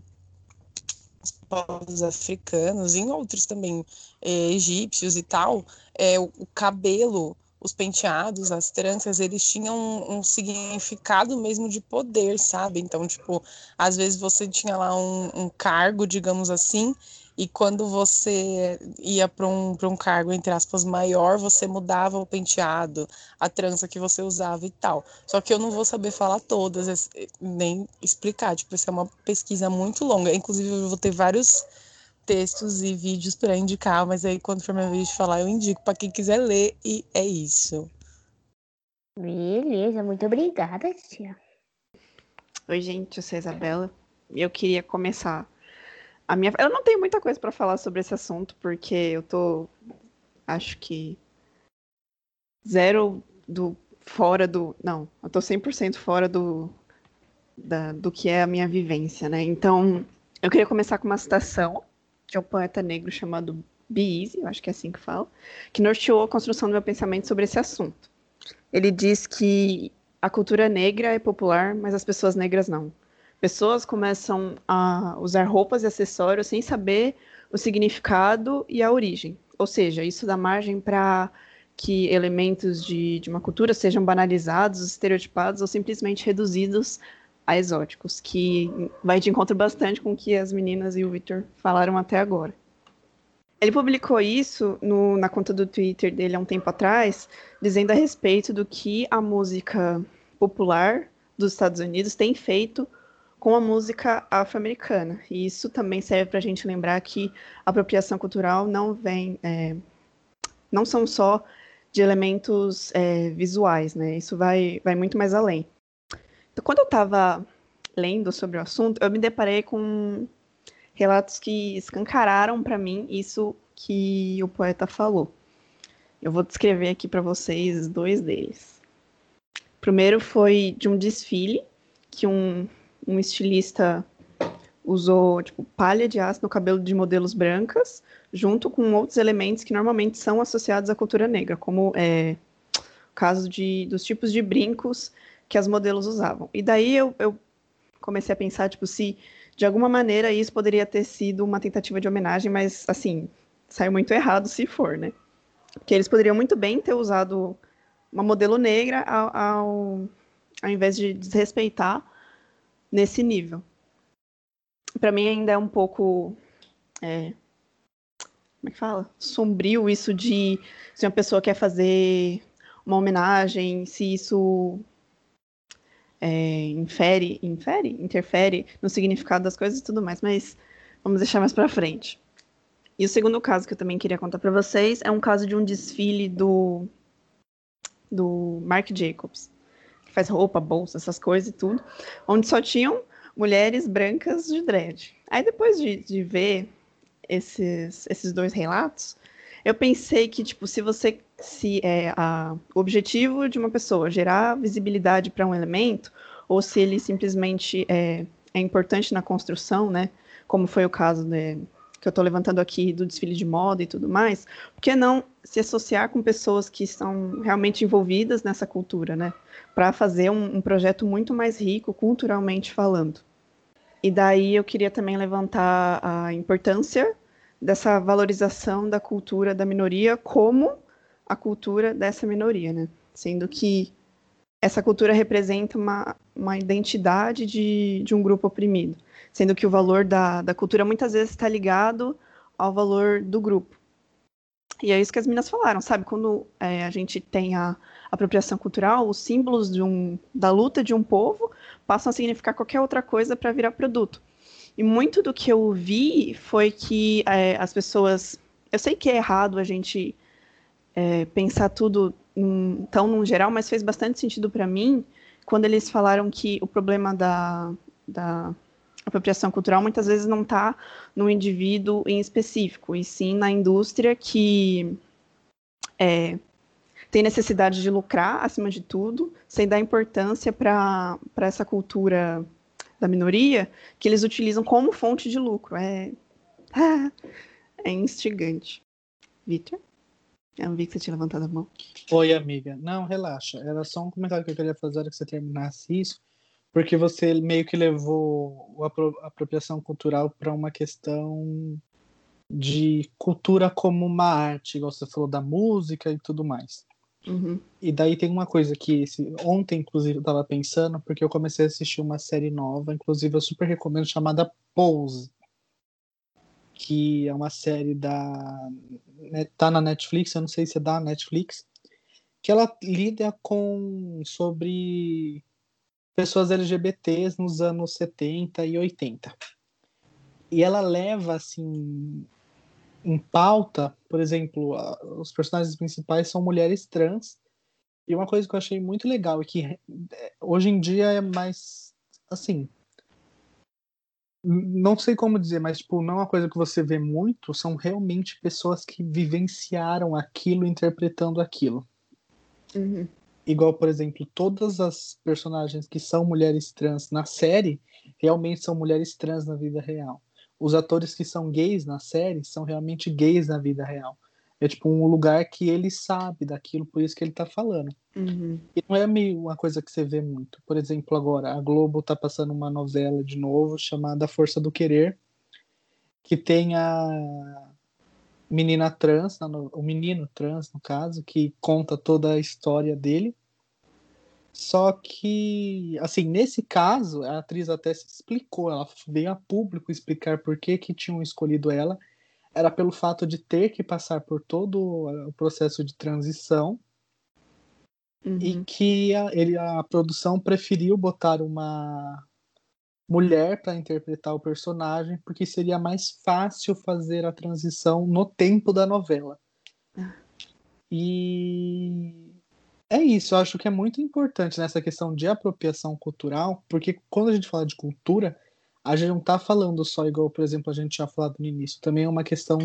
os povos africanos, em outros também, é, egípcios e tal, é, o, o cabelo os penteados, as tranças, eles tinham um, um, significado mesmo de poder, sabe? Então, tipo, às vezes você tinha lá um, um cargo, digamos assim, e quando você ia para um, um cargo, entre aspas, maior, você mudava o penteado, a trança que você usava e tal. Só que eu não vou saber falar todas, nem explicar, tipo, isso é uma pesquisa muito longa. Inclusive, eu vou ter vários textos e vídeos para indicar, mas aí quando for minha vez de falar, eu indico para quem quiser ler e é isso. Beleza, muito obrigada, tia. Oi, gente, eu sou a Isabela. Eu queria começar a minha. Eu não tenho muita coisa para falar sobre esse assunto, porque eu tô. Acho que. Zero do. Fora do. Não, eu tô 100% fora do. Da, do que é a minha vivência, né? Então, eu queria começar com uma citação de um poeta negro chamado Be Easy, eu acho que é assim que fala, que norteou a construção do meu pensamento sobre esse assunto. Ele diz que a cultura negra é popular, mas as pessoas negras não. Pessoas começam a usar roupas e acessórios sem saber o significado e a origem. Ou seja, isso dá margem para que elementos de, de uma cultura sejam banalizados, estereotipados ou simplesmente reduzidos a exóticos, que vai de encontro bastante com o que as meninas e o Victor falaram até agora. Ele publicou isso no, na conta do Twitter dele há um tempo atrás, dizendo a respeito do que a música popular dos Estados Unidos tem feito com a música afro-americana. E isso também serve para a gente lembrar que a apropriação cultural não vem, é, não são só de elementos é, visuais, né? Isso vai, vai muito mais além. Então, quando eu estava lendo sobre o assunto, eu me deparei com relatos que escancararam para mim isso que o poeta falou. Eu vou descrever aqui para vocês dois deles. O primeiro foi de um desfile que um, um estilista usou tipo palha de aço no cabelo de modelos brancas, junto com outros elementos que normalmente são associados à cultura negra, como é, o caso de, dos tipos de brincos que as modelos usavam. E daí eu, eu comecei a pensar tipo se de alguma maneira isso poderia ter sido uma tentativa de homenagem, mas assim, saiu muito errado se for, né? Porque eles poderiam muito bem ter usado uma modelo negra ao, ao, ao invés de desrespeitar nesse nível. Para mim ainda é um pouco é, como é que fala? Sombrio isso de se uma pessoa quer fazer uma homenagem, se isso é, infere, infere, interfere no significado das coisas e tudo mais, mas vamos deixar mais para frente. E o segundo caso que eu também queria contar para vocês é um caso de um desfile do do Marc Jacobs, faz roupa, bolsa, essas coisas e tudo, onde só tinham mulheres brancas de dread. Aí depois de, de ver esses, esses dois relatos, eu pensei que, tipo, se você. Se é a, o objetivo de uma pessoa gerar visibilidade para um elemento, ou se ele simplesmente é, é importante na construção, né? Como foi o caso de, que eu estou levantando aqui do desfile de moda e tudo mais, por que não se associar com pessoas que estão realmente envolvidas nessa cultura, né? Para fazer um, um, projeto muito mais rico, culturalmente falando. E daí eu queria também levantar a importância dessa valorização da cultura da minoria como a cultura dessa minoria, né? Sendo que essa cultura representa uma, uma identidade de, de um grupo oprimido, sendo que o valor da, da cultura muitas vezes está ligado ao valor do grupo. E é isso que as meninas falaram, sabe? Quando é, a gente tem a apropriação cultural, os símbolos de um, da luta de um povo passam a significar qualquer outra coisa para virar produto. E muito do que eu vi foi que é, as pessoas. Eu sei que é errado a gente é, pensar tudo num, tão num geral, mas fez bastante sentido para mim quando eles falaram que o problema da, da apropriação cultural muitas vezes não está no indivíduo em específico, e sim na indústria que é, tem necessidade de lucrar acima de tudo, sem dar importância para essa cultura da minoria que eles utilizam como fonte de lucro. É, é instigante. Vitor? Eu vi que você tinha levantado a mão. Oi, amiga. Não, relaxa. Era só um comentário que eu queria fazer que você terminasse isso, porque você meio que levou a apropriação cultural para uma questão de cultura como uma arte, igual você falou da música e tudo mais. Uhum. E daí tem uma coisa que esse, ontem, inclusive, eu tava pensando, porque eu comecei a assistir uma série nova, inclusive eu super recomendo, chamada Pose. Que é uma série da. Né, tá na Netflix, eu não sei se é da Netflix. Que ela lida com. sobre pessoas LGBTs nos anos 70 e 80. E ela leva, assim, em pauta, por exemplo, os personagens principais são mulheres trans. E uma coisa que eu achei muito legal é que é, hoje em dia é mais assim, não sei como dizer, mas tipo, não é uma coisa que você vê muito, são realmente pessoas que vivenciaram aquilo interpretando aquilo. Uhum. Igual, por exemplo, todas as personagens que são mulheres trans na série realmente são mulheres trans na vida real os atores que são gays na série são realmente gays na vida real. É tipo um lugar que ele sabe daquilo, por isso que ele tá falando. Uhum. E não é meio uma coisa que você vê muito. Por exemplo, agora, a Globo tá passando uma novela de novo chamada Força do Querer, que tem a menina trans, o menino trans, no caso, que conta toda a história dele. Só que, assim, nesse caso, a atriz até se explicou, ela veio a público explicar por que, que tinham escolhido ela. Era pelo fato de ter que passar por todo o processo de transição Uhum. e que a, ele, a produção preferiu botar uma mulher para interpretar o personagem porque seria mais fácil fazer a transição no tempo da novela. Ah. E é isso, eu acho que é muito importante nessa questão de apropriação cultural, porque quando a gente fala de cultura, a gente não está falando só igual, por exemplo, a gente tinha falado no início, também é uma questão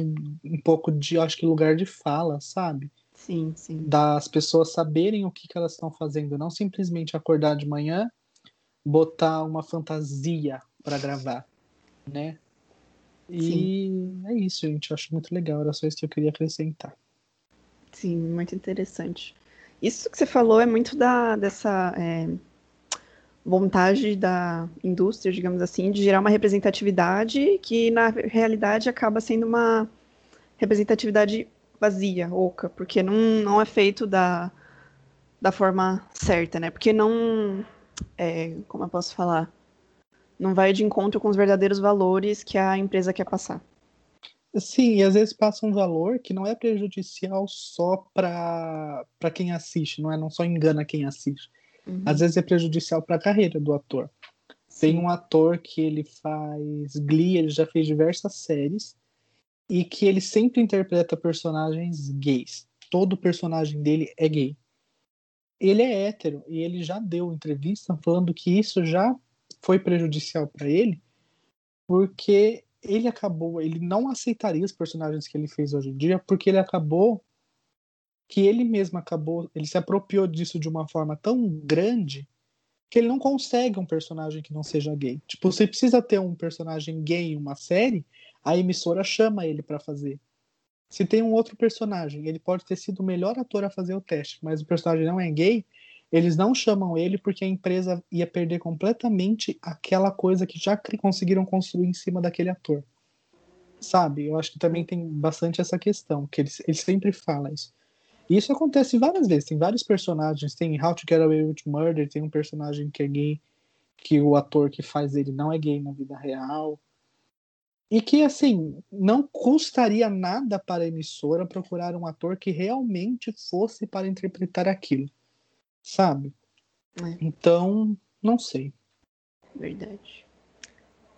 um pouco de, acho que lugar de fala, sabe? Sim, sim. das pessoas saberem o que, que elas estão fazendo, não simplesmente acordar de manhã, botar uma fantasia para gravar, né? E é isso, gente. Eu acho muito legal. Era só isso que eu queria acrescentar. Sim, muito interessante. Isso que você falou é muito da, dessa é, vontade da indústria, digamos assim, de gerar uma representatividade que, na realidade, acaba sendo uma representatividade vazia, oca, porque não, não é feito da, da forma certa, né? Porque não. É, como eu posso falar? Não vai de encontro com os verdadeiros valores que a empresa quer passar. Sim, e às vezes passa um valor que não é prejudicial só para quem assiste, não é? Não só engana quem assiste. Uhum. Às vezes é prejudicial para a carreira do ator. Tem um ator que ele faz Glee, ele já fez diversas séries, e que ele sempre interpreta personagens gays. Todo personagem dele é gay. Ele é hétero e ele já deu entrevista falando que isso já foi prejudicial para ele, porque ele acabou, ele não aceitaria os personagens que ele fez hoje em dia, porque ele acabou que ele mesmo acabou, ele se apropriou disso de uma forma tão grande que ele não consegue um personagem que não seja gay. Tipo, você precisa ter um personagem gay em uma série, a emissora chama ele para fazer. Se tem um outro personagem, ele pode ter sido o melhor ator a fazer o teste, mas o personagem não é gay, eles não chamam ele porque a empresa ia perder completamente aquela coisa que já conseguiram construir em cima daquele ator. Sabe? Eu acho que também tem bastante essa questão, que ele, ele sempre fala isso. E isso acontece várias vezes. Tem vários personagens. Tem How to Get Away with Murder, tem um personagem que é gay, que o ator que faz ele não é gay na vida real. E que, assim, não custaria nada para a emissora procurar um ator que realmente fosse para interpretar aquilo. Sabe? É. Então, não sei. Verdade.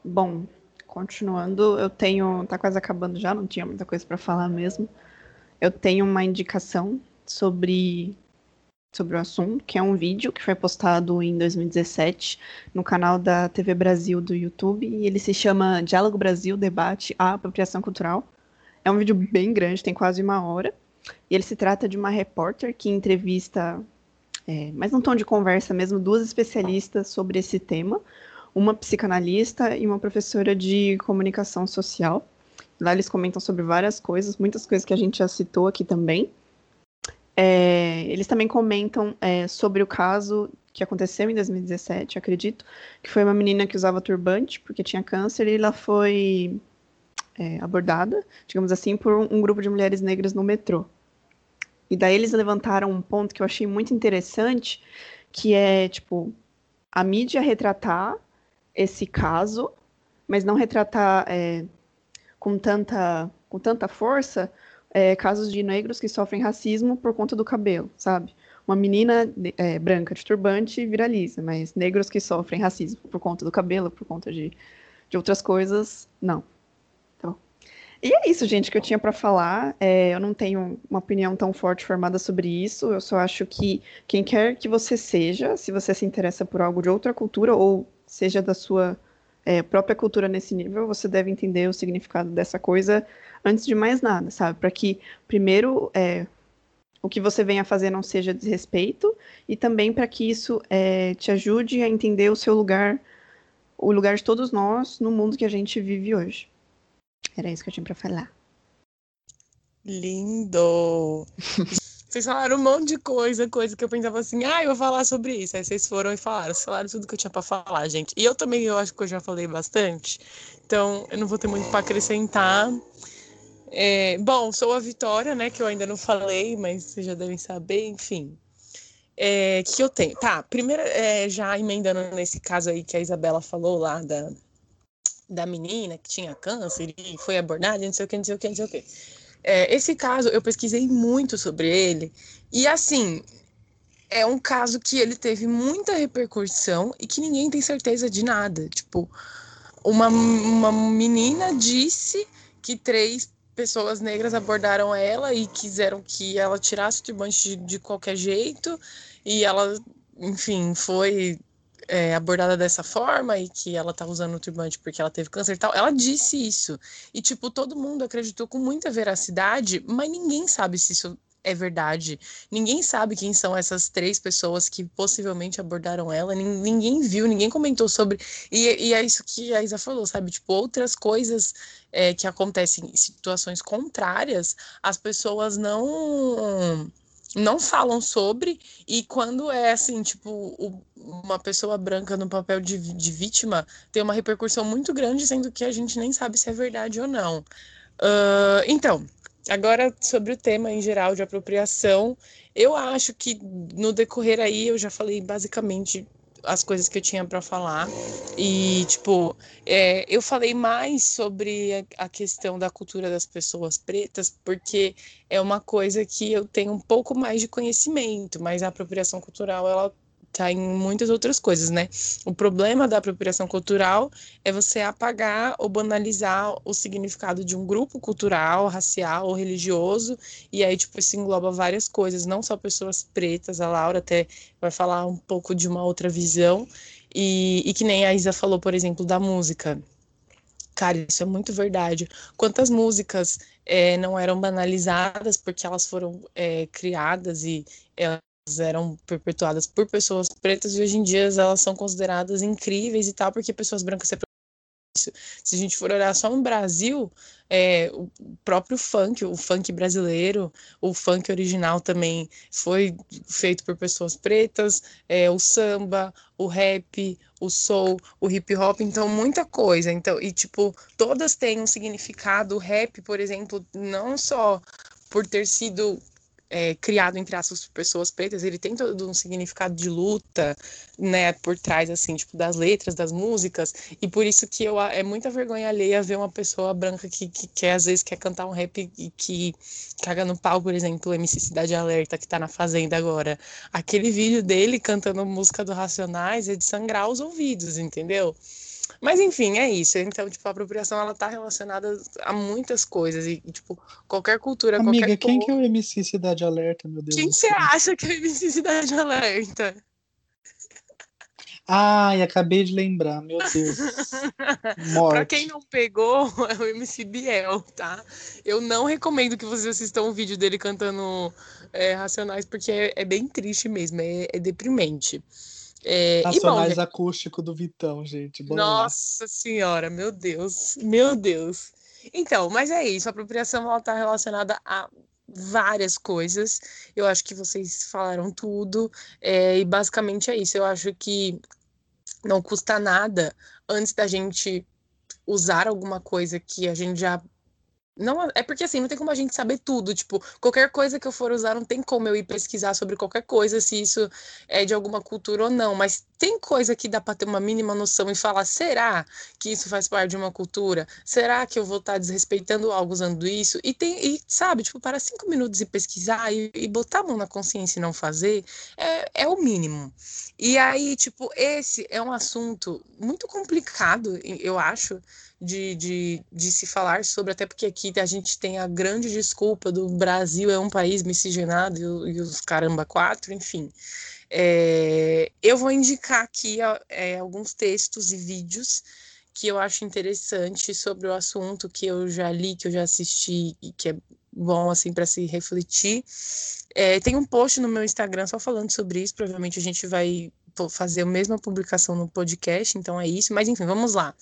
Bom, continuando, eu tenho. Tá quase acabando já, não tinha muita coisa para falar mesmo. Eu tenho uma indicação sobre sobre o assunto, que é um vídeo que foi postado em 2017 no canal da TV Brasil do YouTube, e ele se chama Diálogo Brasil Debate a Apropriação Cultural. É um vídeo bem grande, tem quase uma hora, e ele se trata de uma repórter que entrevista, é, mais um tom de conversa mesmo, duas especialistas sobre esse tema, uma psicanalista e uma professora de comunicação social. Lá eles comentam sobre várias coisas, muitas coisas que a gente já citou aqui também. É, eles também comentam é, sobre o caso que aconteceu em 2017, acredito, que foi uma menina que usava turbante porque tinha câncer e ela foi é, abordada, digamos assim, por um, grupo de mulheres negras no metrô. E daí eles levantaram um ponto que eu achei muito interessante, que é, tipo, a mídia retratar esse caso, mas não retratar é, com, tanta, com tanta força é, casos de negros que sofrem racismo por conta do cabelo, sabe? Uma menina é, branca de turbante viraliza, mas negros que sofrem racismo por conta do cabelo, por conta de, de outras coisas, não. Tá bom. E é isso, gente, que eu tinha para falar. É, eu não tenho uma opinião tão forte formada sobre isso. Eu só acho que quem quer que você seja, se você se interessa por algo de outra cultura ou seja da sua é, própria cultura nesse nível, você deve entender o significado dessa coisa antes de mais nada, sabe? Para que, primeiro, é, o que você venha fazer não seja desrespeito e também para que isso é, te ajude a entender o seu lugar, o lugar de todos nós no mundo que a gente vive hoje. Era isso que eu tinha pra falar. Lindo! Vocês falaram um monte de coisa, coisa que eu pensava assim, ah, eu vou falar sobre isso. Aí vocês foram e falaram, vocês falaram tudo que eu tinha para falar, gente. E eu também, eu acho que eu já falei bastante. Então, eu não vou ter muito para acrescentar. É, bom, sou a Vitória, né, que eu ainda não falei, mas vocês já devem saber, enfim. É, que eu tenho? Tá, primeiro, é, já emendando nesse caso aí que a Isabela falou lá da, da menina que tinha câncer e foi abordada, não sei o que, não sei o que, não sei o que. É, esse caso, eu pesquisei muito sobre ele, e assim, é um caso que ele teve muita repercussão e que ninguém tem certeza de nada. Tipo, uma, uma menina disse que três pessoas negras abordaram ela e quiseram que ela tirasse o turbante de, de qualquer jeito, e ela, enfim, foi é, abordada dessa forma e que ela tá usando o turbante porque ela teve câncer e tal. Ela disse isso. E, tipo, todo mundo acreditou com muita veracidade, mas ninguém sabe se isso é verdade. Ninguém sabe quem são essas três pessoas que possivelmente abordaram ela. Ninguém viu, ninguém comentou sobre. E, e é isso que a Isa falou, sabe? Tipo, outras coisas é, que acontecem em situações contrárias, as pessoas não não falam sobre, e quando é assim, tipo, o, uma pessoa branca no papel de, de vítima, tem uma repercussão muito grande, sendo que a gente nem sabe se é verdade ou não. Uh, então, agora sobre o tema em geral de apropriação, eu acho que no decorrer aí eu já falei basicamente as coisas que eu tinha para falar. E, tipo, é, eu falei mais sobre a, a, questão da cultura das pessoas pretas, porque é uma coisa que eu tenho um pouco mais de conhecimento, mas a apropriação cultural, ela tá em muitas outras coisas, né? O problema da apropriação cultural é você apagar ou banalizar o significado de um grupo cultural, racial ou religioso, e aí, tipo, isso engloba várias coisas, não só pessoas pretas, a Laura até vai falar um pouco de uma outra visão, e, e que nem a Isa falou, por exemplo, da música. Cara, isso é muito verdade. Quantas músicas é, não eram banalizadas porque elas foram é, criadas e elas eram perpetuadas por pessoas pretas e hoje em dia elas são consideradas incríveis e tal, porque pessoas brancas se isso. Se a gente for olhar só no Brasil, é, o próprio funk, o funk brasileiro, o funk original também foi feito por pessoas pretas, é, o samba, o rap, o soul, o hip hop, então muita coisa. Então, e tipo, todas têm um significado. O rap, por exemplo, não só por ter sido é, criado entre aspas por pessoas pretas, ele tem todo um significado de luta, né, por trás assim, tipo das letras, das músicas, e por isso que eu é muita vergonha alheia ver uma pessoa branca que, que quer às vezes quer cantar um rap e que caga no pau, por exemplo, o MC Cidade Alerta que tá na fazenda agora. Aquele vídeo dele cantando música do Racionais é de sangrar os ouvidos, entendeu? Mas enfim, é isso. Então, tipo, a apropriação ela tá relacionada a muitas coisas e tipo, qualquer cultura, Amiga, qualquer quem que é o MC Cidade Alerta, meu Deus? Quem você acha que é o MC Cidade Alerta? Ai, acabei de lembrar, meu Deus. Pra quem não pegou, é o MC Biel, tá? Eu não recomendo que vocês assistam o vídeo dele cantando é, Racionais, porque é, é, bem triste mesmo, é, é deprimente. É, Racionais bom, acústico do Vitão, gente. Nossa lá. senhora, meu Deus, meu Deus. Então, mas é isso, a apropriação ela tá relacionada a várias coisas. Eu acho que vocês falaram tudo. É, e basicamente é isso. Eu acho que não custa nada antes da gente usar alguma coisa que a gente já não, é porque assim, não tem como a gente saber tudo. Tipo, qualquer coisa que eu for usar, não tem como eu ir pesquisar sobre qualquer coisa, se isso é de alguma cultura ou não. Mas tem coisa que dá para ter uma mínima noção e falar: será que isso faz parte de uma cultura? Será que eu vou estar tá desrespeitando algo usando isso? E tem, e, sabe, tipo, para cinco minutos e pesquisar e, e botar a mão na consciência e não fazer é, é o mínimo. E aí, tipo, esse é um assunto muito complicado, eu acho de, de, de se falar sobre, até porque aqui a gente tem a grande desculpa do Brasil é um país miscigenado e, e os caramba quatro, enfim. É, eu vou indicar aqui é, alguns textos e vídeos que eu acho interessante sobre o assunto que eu já li, que eu já assisti e que é bom assim para se refletir. É, tem um post no meu Instagram só falando sobre isso. Provavelmente a gente vai fazer a mesma publicação no podcast, então é isso. Mas enfim, vamos lá.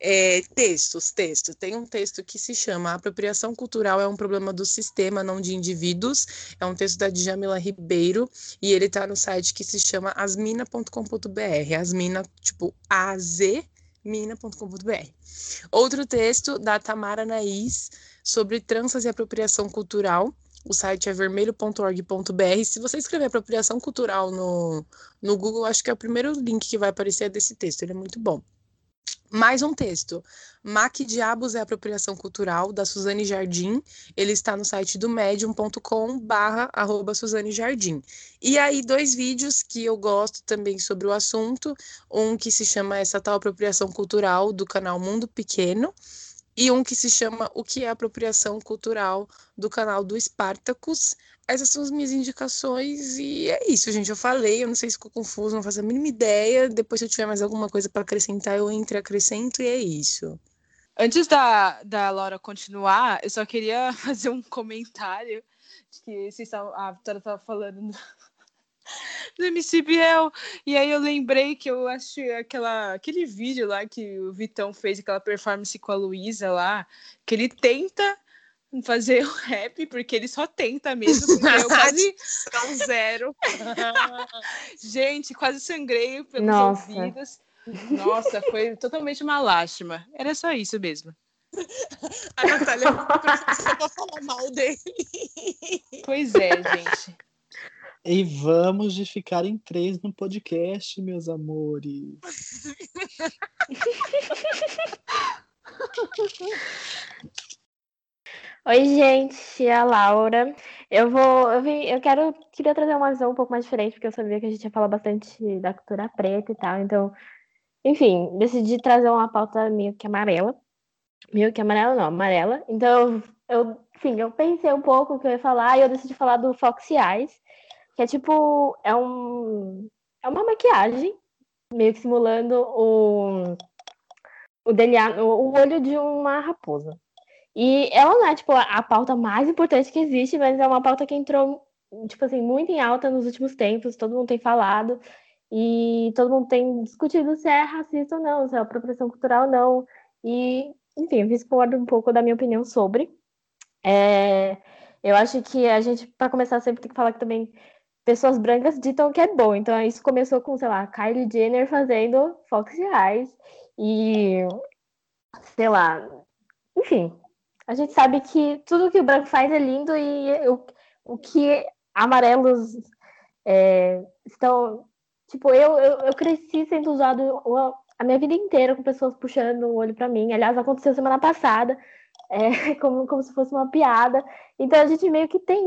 É, textos, texto. Tem um texto que se chama Apropriação Cultural é um problema do sistema, não de indivíduos. É um texto da Djamila Ribeiro e ele está no site que se chama asmina.com.br. Asmina, tipo A-Z, mina.com.br. Outro texto da Tamara Naís sobre tranças e apropriação cultural. O site é vermelho.org.br. Se você escrever apropriação cultural no, no Google, acho que é o primeiro link que vai aparecer desse texto. Ele é muito bom. Mais um texto. Mac Diabos é Apropriação Cultural, da Suzane Jardim. Ele está no site do medium.com barra arroba Suzane Jardim. E aí, dois vídeos que eu gosto também sobre o assunto. Um que se chama Essa Tal Apropriação Cultural, do canal Mundo Pequeno e um que se chama O que é apropriação cultural do canal do Spartacus. Essas são as minhas indicações e é isso, gente. Eu falei, eu não sei se ficou confuso, não faço a mínima ideia. Depois, se eu tiver mais alguma coisa para acrescentar, eu entre acrescento e é isso. Antes da, da Laura continuar, eu só queria fazer um comentário que vocês tavam, a Vitória estava falando do MC Biel. E aí eu lembrei que eu achei aquela, aquele vídeo lá que o Vitão fez, aquela performance com a Luísa lá, que ele tenta fazer o rap, porque ele só tenta mesmo, porque eu quase um zero. Gente, quase sangrei pelos Nossa. ouvidos. Nossa, foi totalmente uma lástima. Era só isso mesmo. A Natália pra falar mal dele. Pois é, gente. E vamos de ficar em três no podcast, meus amores. Oi, gente, é a Laura. Eu vou, eu, vim, eu quero, queria trazer uma visão um pouco mais diferente, porque eu sabia que a gente ia falar bastante da cultura preta e tal. Então, enfim, decidi trazer uma pauta meio que amarela. Meio que amarela, não, amarela. Então, eu, enfim, eu pensei um pouco o que eu ia falar e eu decidi falar do Foxy Eyes, que é tipo, é um é uma maquiagem meio que simulando o o DNA, o olho de uma raposa. E ela não é tipo a pauta mais importante que existe, mas é uma pauta que entrou tipo assim muito em alta nos últimos tempos, todo mundo tem falado e todo mundo tem discutido se é racista ou não, se é apropriação cultural ou não. E, enfim, eu expor um pouco da minha opinião sobre. É, eu acho que a gente, para começar, sempre tem que falar que também pessoas brancas ditam que é bom. Então isso começou com, sei lá, Kylie Jenner fazendo Fox Eyes e sei lá, enfim, a gente sabe que tudo que o branco faz é lindo e o, o que amarelos é, estão. Tipo, eu, eu, eu, cresci sendo usado a minha vida inteira com pessoas puxando o olho para mim. Aliás, aconteceu semana passada, é, como, como se fosse uma piada. Então a gente meio que tem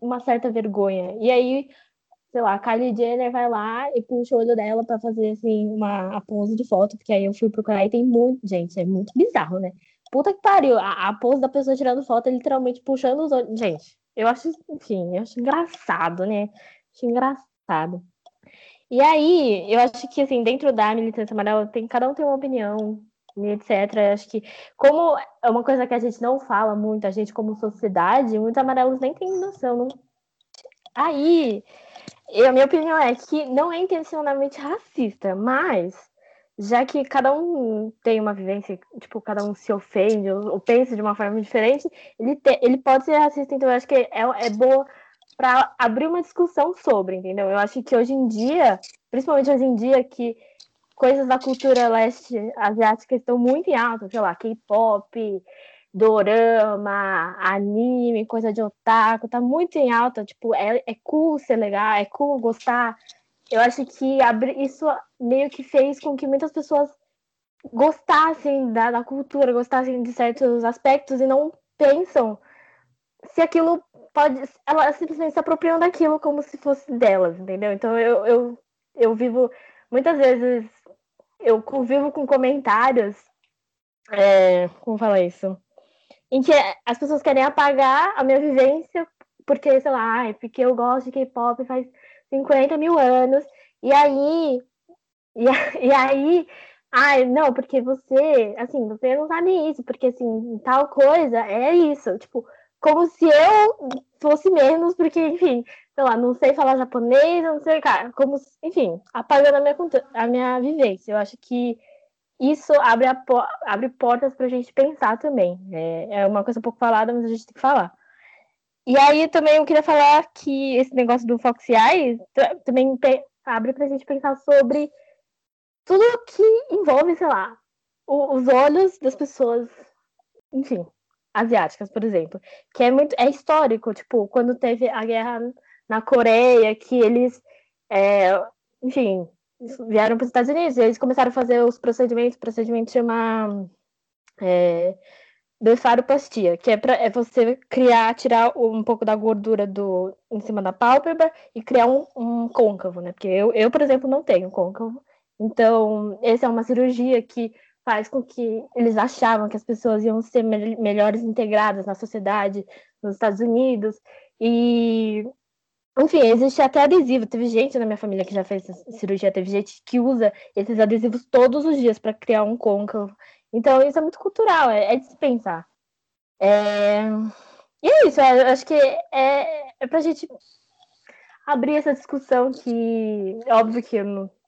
uma certa vergonha. E aí, sei lá, a Kylie Jenner vai lá e puxa o olho dela para fazer assim uma pose de foto, porque aí eu fui procurar e tem muito, gente, é muito bizarro, né? Puta que pariu, a, a pose da pessoa tirando foto literalmente puxando os olhos. Gente, eu acho, enfim, eu acho engraçado, né? Acho engraçado. E aí, eu acho que assim, dentro da militância amarela, tem, cada um tem uma opinião, etc. Acho que, como é uma coisa que a gente não fala muito, a gente como sociedade, muitos amarelos nem tem noção. Não... Aí, a minha opinião é que não é intencionalmente racista, mas já que cada um tem uma vivência, tipo, cada um se ofende ou, ou pensa de uma forma diferente, ele, te, ele pode ser racista, então eu acho que é, é boa para abrir uma discussão sobre, entendeu? Eu acho que hoje em dia, principalmente hoje em dia, que coisas da cultura leste asiática estão muito em alta, sei lá, K-pop, dorama, anime, coisa de otaku, tá muito em alta, tipo, é, é cool ser legal, é cool gostar. Eu acho que isso meio que fez com que muitas pessoas gostassem da, da cultura, gostassem de certos aspectos e não pensam se aquilo pode. Elas simplesmente se apropriam daquilo como se fosse delas, entendeu? Então eu, eu, eu vivo muitas vezes eu convivo com comentários, é, como falar isso? Em que as pessoas querem apagar a minha vivência porque, sei lá, porque eu gosto de K-pop faz 50 mil anos, e aí, e, e aí, ai, não, porque você, assim, você não sabe isso, porque, assim, tal coisa é isso, tipo, como se eu fosse menos, porque, enfim, sei lá, não sei falar japonês, não sei, cara, como, enfim, apagando a minha, a minha vivência. Eu acho que isso abre, a, abre portas para a gente pensar também. É, é uma coisa pouco falada, mas a gente tem que falar. E aí também eu queria falar que esse negócio do Fox Eye também abre para a gente pensar sobre tudo que envolve, sei lá, o, os olhos das pessoas, enfim, asiáticas, por exemplo, que é muito é histórico, tipo, quando teve a guerra na Coreia, que eles, é, enfim, vieram para os Estados Unidos, eles começaram a fazer os procedimentos, procedimento chama é, blefaroplastia, que é para é você criar, tirar um pouco da gordura do em cima da pálpebra e criar um, um côncavo, né? Porque eu, eu, por exemplo, não tenho côncavo. Então, essa é uma cirurgia que faz com que eles achavam que as pessoas iam ser me melhores integradas na sociedade nos Estados Unidos e enfim, existe até adesivo. Teve gente na minha família que já fez cirurgia, teve gente que usa esses adesivos todos os dias para criar um côncavo. Então, isso é muito cultural, é, é de se pensar. É... E é isso, eu acho que é, é para a gente abrir essa discussão que, óbvio que,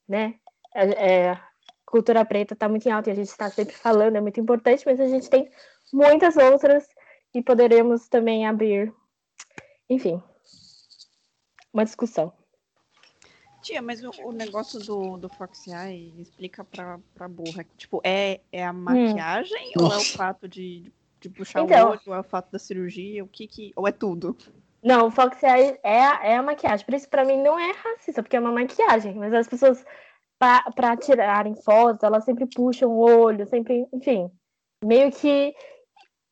né, é, é, cultura preta está muito em alta e a gente está sempre falando, é muito importante, mas a gente tem muitas outras e poderemos também abrir, enfim, uma discussão. Tia, mas o, o, negócio do, do Fox Eye explica pra, pra burra. Tipo, é, é a hum. maquiagem hum. ou é o fato de, de puxar então, o olho, ou é o fato da cirurgia? O que que. Ou é tudo? Não, o Fox Eye é é a maquiagem. Por isso, pra mim, não é racista, porque é uma maquiagem. Mas as pessoas, pra, pra tirarem fotos, elas sempre puxam o olho, sempre, enfim. Meio que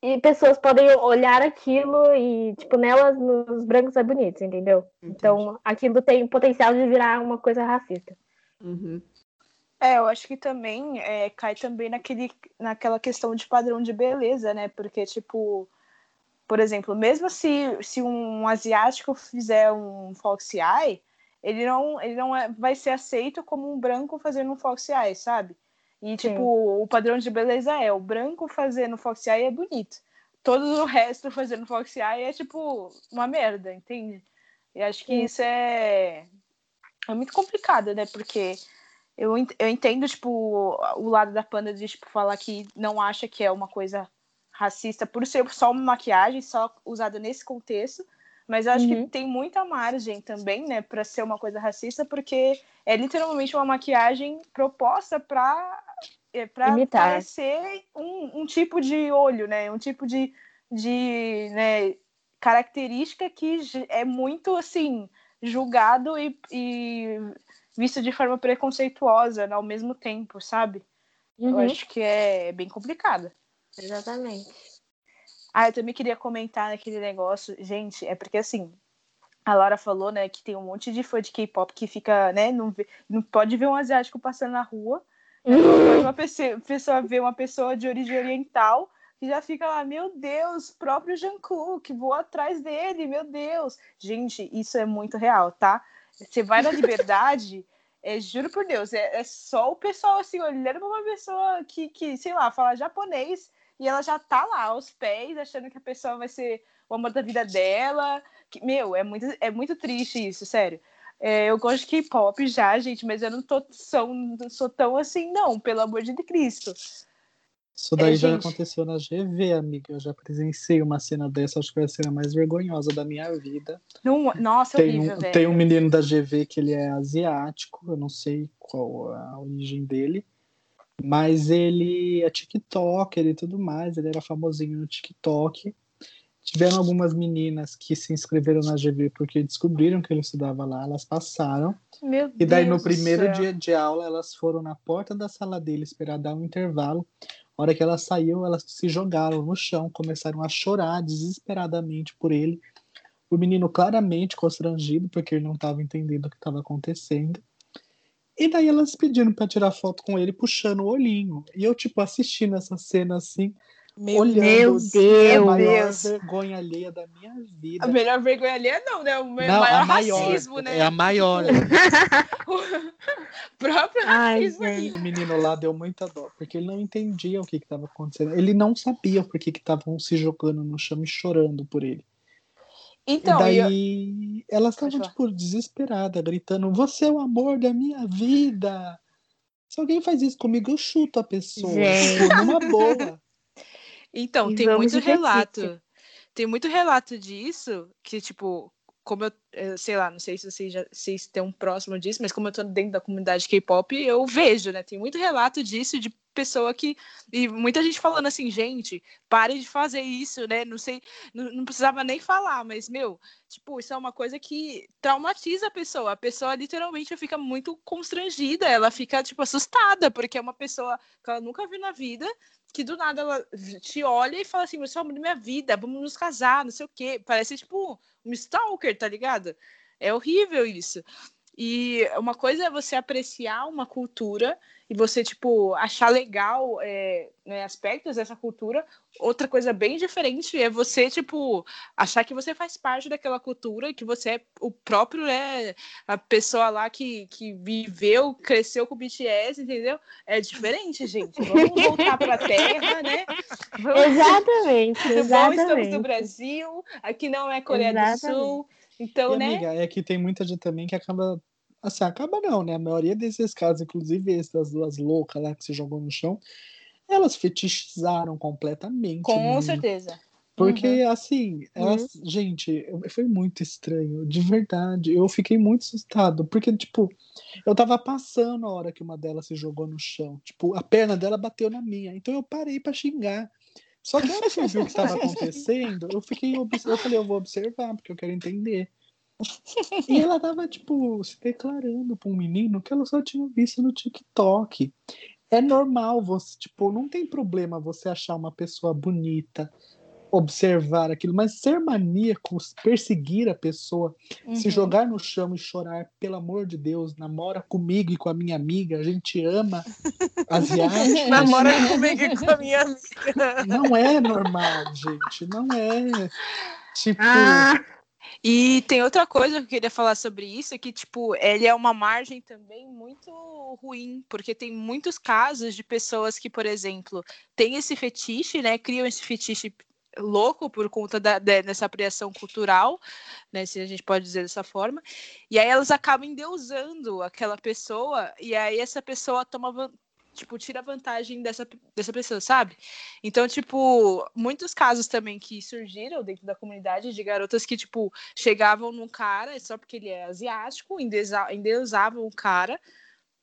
e pessoas podem olhar aquilo e, tipo, nelas, nos brancos é bonito, entendeu? Entendi. Então, aquilo tem potencial de virar uma coisa racista. Uhum. É, eu acho que também é, cai também naquele, naquela questão de padrão de beleza, né? Porque, tipo, por exemplo, mesmo se, se um asiático fizer um fox eye, ele não, ele não é, vai ser aceito como um branco fazendo um fox eye, sabe? E, tipo, Sim. o padrão de beleza é o branco fazendo Fox Eye é bonito. Todo o resto fazendo Fox Eye é, tipo, uma merda, entende? E acho que Sim. isso é... é muito complicado, né? Porque eu, eu entendo, tipo, o lado da Panda de, tipo, falar que não acha que é uma coisa racista por ser só uma maquiagem, só usada nesse contexto. Mas eu acho uhum. que tem muita margem também, né, para ser uma coisa racista, porque é literalmente uma maquiagem proposta para é, para parecer um, um, tipo de olho, né, um tipo de, de né, característica que é muito assim julgado e, e visto de forma preconceituosa ao mesmo tempo, sabe? Uhum. Eu acho que é bem complicado. Exatamente. Ah, eu também queria comentar naquele negócio, gente, é porque assim, a Laura falou, né, que tem um monte de fã de K-pop que fica, né, não, vê, não pode ver um asiático passando na rua, né, uma pessoa, pessoa ver uma pessoa de origem oriental que já fica lá, meu Deus, próprio Jungkook, vou atrás dele, meu Deus. Gente, isso é muito real, tá? Você vai na liberdade, é, juro por Deus, é, é só o pessoal assim, olhando pra uma pessoa que, que, sei lá, fala japonês e ela já tá lá aos pés, achando que a pessoa vai ser o amor da vida dela. Que, meu, é muito, é muito triste isso, sério. É, eu gosto de K-pop já, gente, mas eu não tô sou, não sou tão assim, não, pelo amor de Cristo. Isso daí é, já gente... aconteceu na GV, amiga. Eu já presenciei uma cena dessa, acho que foi a cena mais vergonhosa da minha vida. Não, nossa, tem horrível, um, velho. Tem um menino da GV que ele é asiático, eu não sei qual a origem dele. Mas ele é TikToker e tudo mais, ele era famosinho no TikTok. Tiveram algumas meninas que se inscreveram na GV porque descobriram que ele estudava lá, elas passaram. Meu e daí Deus no primeiro dia de aula, elas foram na porta da sala dele esperar dar um intervalo. A hora que elas saíram, elas se jogaram no chão, começaram a chorar desesperadamente por ele. O menino claramente constrangido porque ele não estava entendendo o que estava acontecendo. E daí elas pediram para tirar foto com ele, puxando o olhinho. E eu, tipo, assistindo essa cena assim, meu olhando. Meu Deus! É a maior Deus. vergonha alheia da minha vida. A melhor vergonha alheia não, né? O não, maior, maior racismo, né? É a maior. o próprio Ai, racismo. O menino lá deu muita dó, porque ele não entendia o que estava acontecendo. Ele não sabia por que estavam se jogando no chão e chorando por ele. Então, e daí eu... elas estavam, tipo, desesperadas, gritando: Você é o amor da minha vida! Se alguém faz isso comigo, eu chuto a pessoa. Tipo, numa boa. Então, E tem muito de relato. Tem muito relato disso, que, tipo, como eu, eu sei lá, não sei se vocês já se estão próximo disso, mas como eu tô dentro da comunidade K-pop, eu vejo, né? Tem muito relato disso de pessoa que. E muita gente falando assim, gente, pare de fazer isso, né? Não sei, não, não precisava nem falar, mas, meu, tipo, isso é uma coisa que traumatiza a pessoa. A pessoa literalmente fica muito constrangida, ela fica, tipo, assustada, porque é uma pessoa que ela nunca viu na vida que do nada ela te olha e fala assim, você é o amor da minha vida, vamos nos casar, não sei o quê. Parece tipo um stalker, tá ligado? É horrível isso. E uma coisa é você apreciar uma cultura e você, tipo, achar legal é, né, aspectos dessa cultura. Outra coisa bem diferente é você, tipo, achar que você faz parte daquela cultura e que você é o próprio, né, a pessoa lá que, que viveu, cresceu com o BTS, entendeu? É diferente, gente. Vamos voltar pra terra, né? Vamos... Exatamente, Bom, estamos no exatamente. Brasil, aqui não é Coreia Exatamente. do Sul. Então, E, né? amiga, é que tem muita gente também que acaba. Assim, acaba não, né? A maioria desses casos, inclusive esse das duas loucas lá que se jogou no chão, elas fetichizaram completamente. Com menino. certeza. Porque, assim, elas, gente, eu- foi muito estranho, de verdade. Eu fiquei muito assustado, porque, tipo, eu tava passando a hora que uma delas se jogou no chão. Tipo, a perna dela bateu na minha. Então eu parei pra xingar. Só que a hora que eu vi o que estava acontecendo, eu fiquei eu falei, eu vou observar, porque eu quero entender. E ela tava, tipo, se declarando pra um menino que ela só tinha visto no TikTok. É normal você, tipo, não tem problema você achar uma pessoa bonita, observar aquilo, mas ser maníaco, perseguir a pessoa, se Uhum. jogar no chão e chorar, pelo amor de Deus, namora comigo e com a minha amiga, a gente ama asiáticos. Namora comigo e com a minha amiga. Não é normal, gente, não é. Tipo, Ah, E tem outra coisa que eu queria falar sobre isso, que, tipo, ele é uma margem também muito ruim, porque tem muitos casos de pessoas que, por exemplo, têm esse fetiche, né, criam esse fetiche louco por conta da, de- dessa apreensão cultural, né, se a gente pode dizer dessa forma, e aí elas acabam endeusando aquela pessoa, e aí essa pessoa toma tipo, tira vantagem dessa, dessa pessoa, sabe? Então, tipo, muitos casos também que surgiram dentro da comunidade de garotas que, tipo, chegavam num cara só porque ele é asiático, endeusa- endeusavam o cara,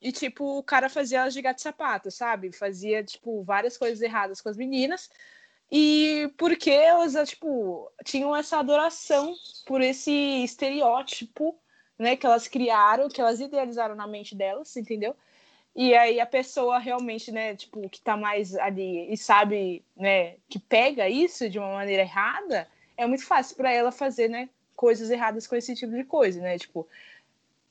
e, tipo, o cara fazia elas de gato e sapato, sabe? Fazia, tipo, várias coisas erradas com as meninas, e porque elas, tipo, tinham essa adoração por esse estereótipo, né, que elas criaram, que elas idealizaram na mente delas, entendeu? E aí a pessoa realmente, né, tipo, que tá mais ali e sabe, né, que pega isso de uma maneira errada, é muito fácil para ela fazer, né, coisas erradas com esse tipo de coisa, né, tipo,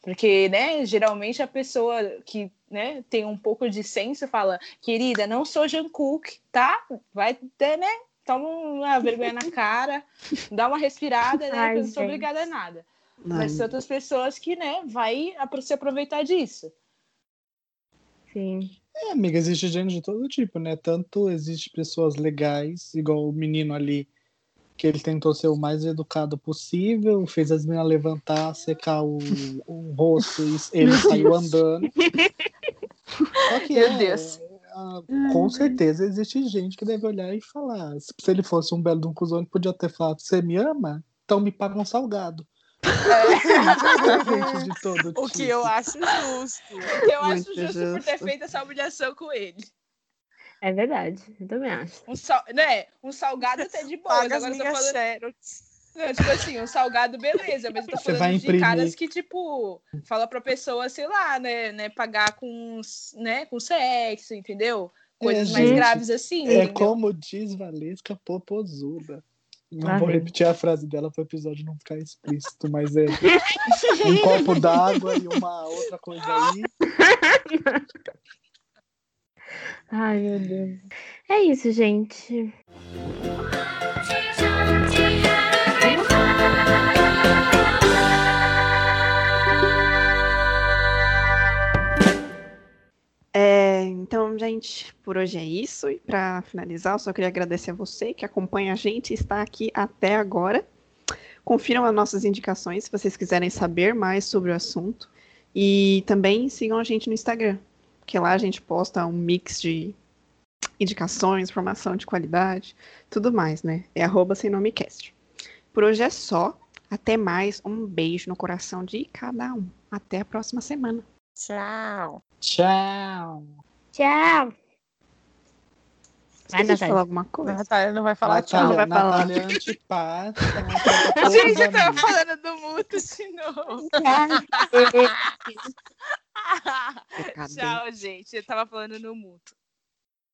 porque, né, geralmente a pessoa que, né, tem um pouco de senso fala, querida, não sou Jungkook, tá? Vai ter, né, toma uma vergonha na cara, dá uma respirada, né, Ai, eu não sou obrigada a nada. ai, Mas tem outras pessoas que, né, vai se aproveitar disso. sim. é, amiga, existe gente de todo tipo, né? Tanto existe pessoas legais, igual o menino ali, que ele tentou ser o mais educado possível, fez as meninas levantar, secar o, o rosto e ele saiu andando. Só que Meu é, Deus. com certeza existe gente que deve olhar e falar. Se se ele fosse um belo de um cuzão, ele podia ter falado: Você me ama? Então me paga um salgado. Gente de todo O que tipo. eu acho justo. Eu acho Muito justo por ter justo. feito essa humilhação com ele. É verdade, eu também acho. Um, sal... né? um salgado até de boa, Paga agora eu tô falando. xerox. Não, tipo assim, um salgado, beleza, mas eu tô Você falando vai de caras que, tipo, fala pra pessoa, sei lá, né, né, pagar com, né, com sexo, entendeu? Coisas mais gente, graves assim, É entendeu? como diz Valesca Popozuda. Não Lá vou repetir a frase dela para o episódio não ficar explícito, mas é um copo d'água e uma outra coisa aí. Ai, meu Deus. É isso, gente. É, então, gente, por hoje é isso. E para finalizar, eu só queria agradecer a você que acompanha a gente e está aqui até agora. Confiram as nossas indicações se vocês quiserem saber mais sobre o assunto. E também sigam a gente no Instagram, porque lá a gente posta um mix de indicações, informação de qualidade, tudo mais, né? É arroba sem nome cast. Por hoje é só. Até mais. Um beijo no coração de cada um. Até a próxima semana. Tchau. Tchau. Tchau. Vai, Natália. falar alguma coisa. Natália não vai falar tchau. Natália, vai falar. Natália antipática. Trata todos Gente, eu tava falando do muto de novo. Tchau, gente. Eu tava falando no muto.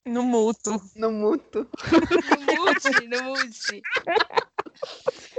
No mútuo. No muto. No mute, no mute.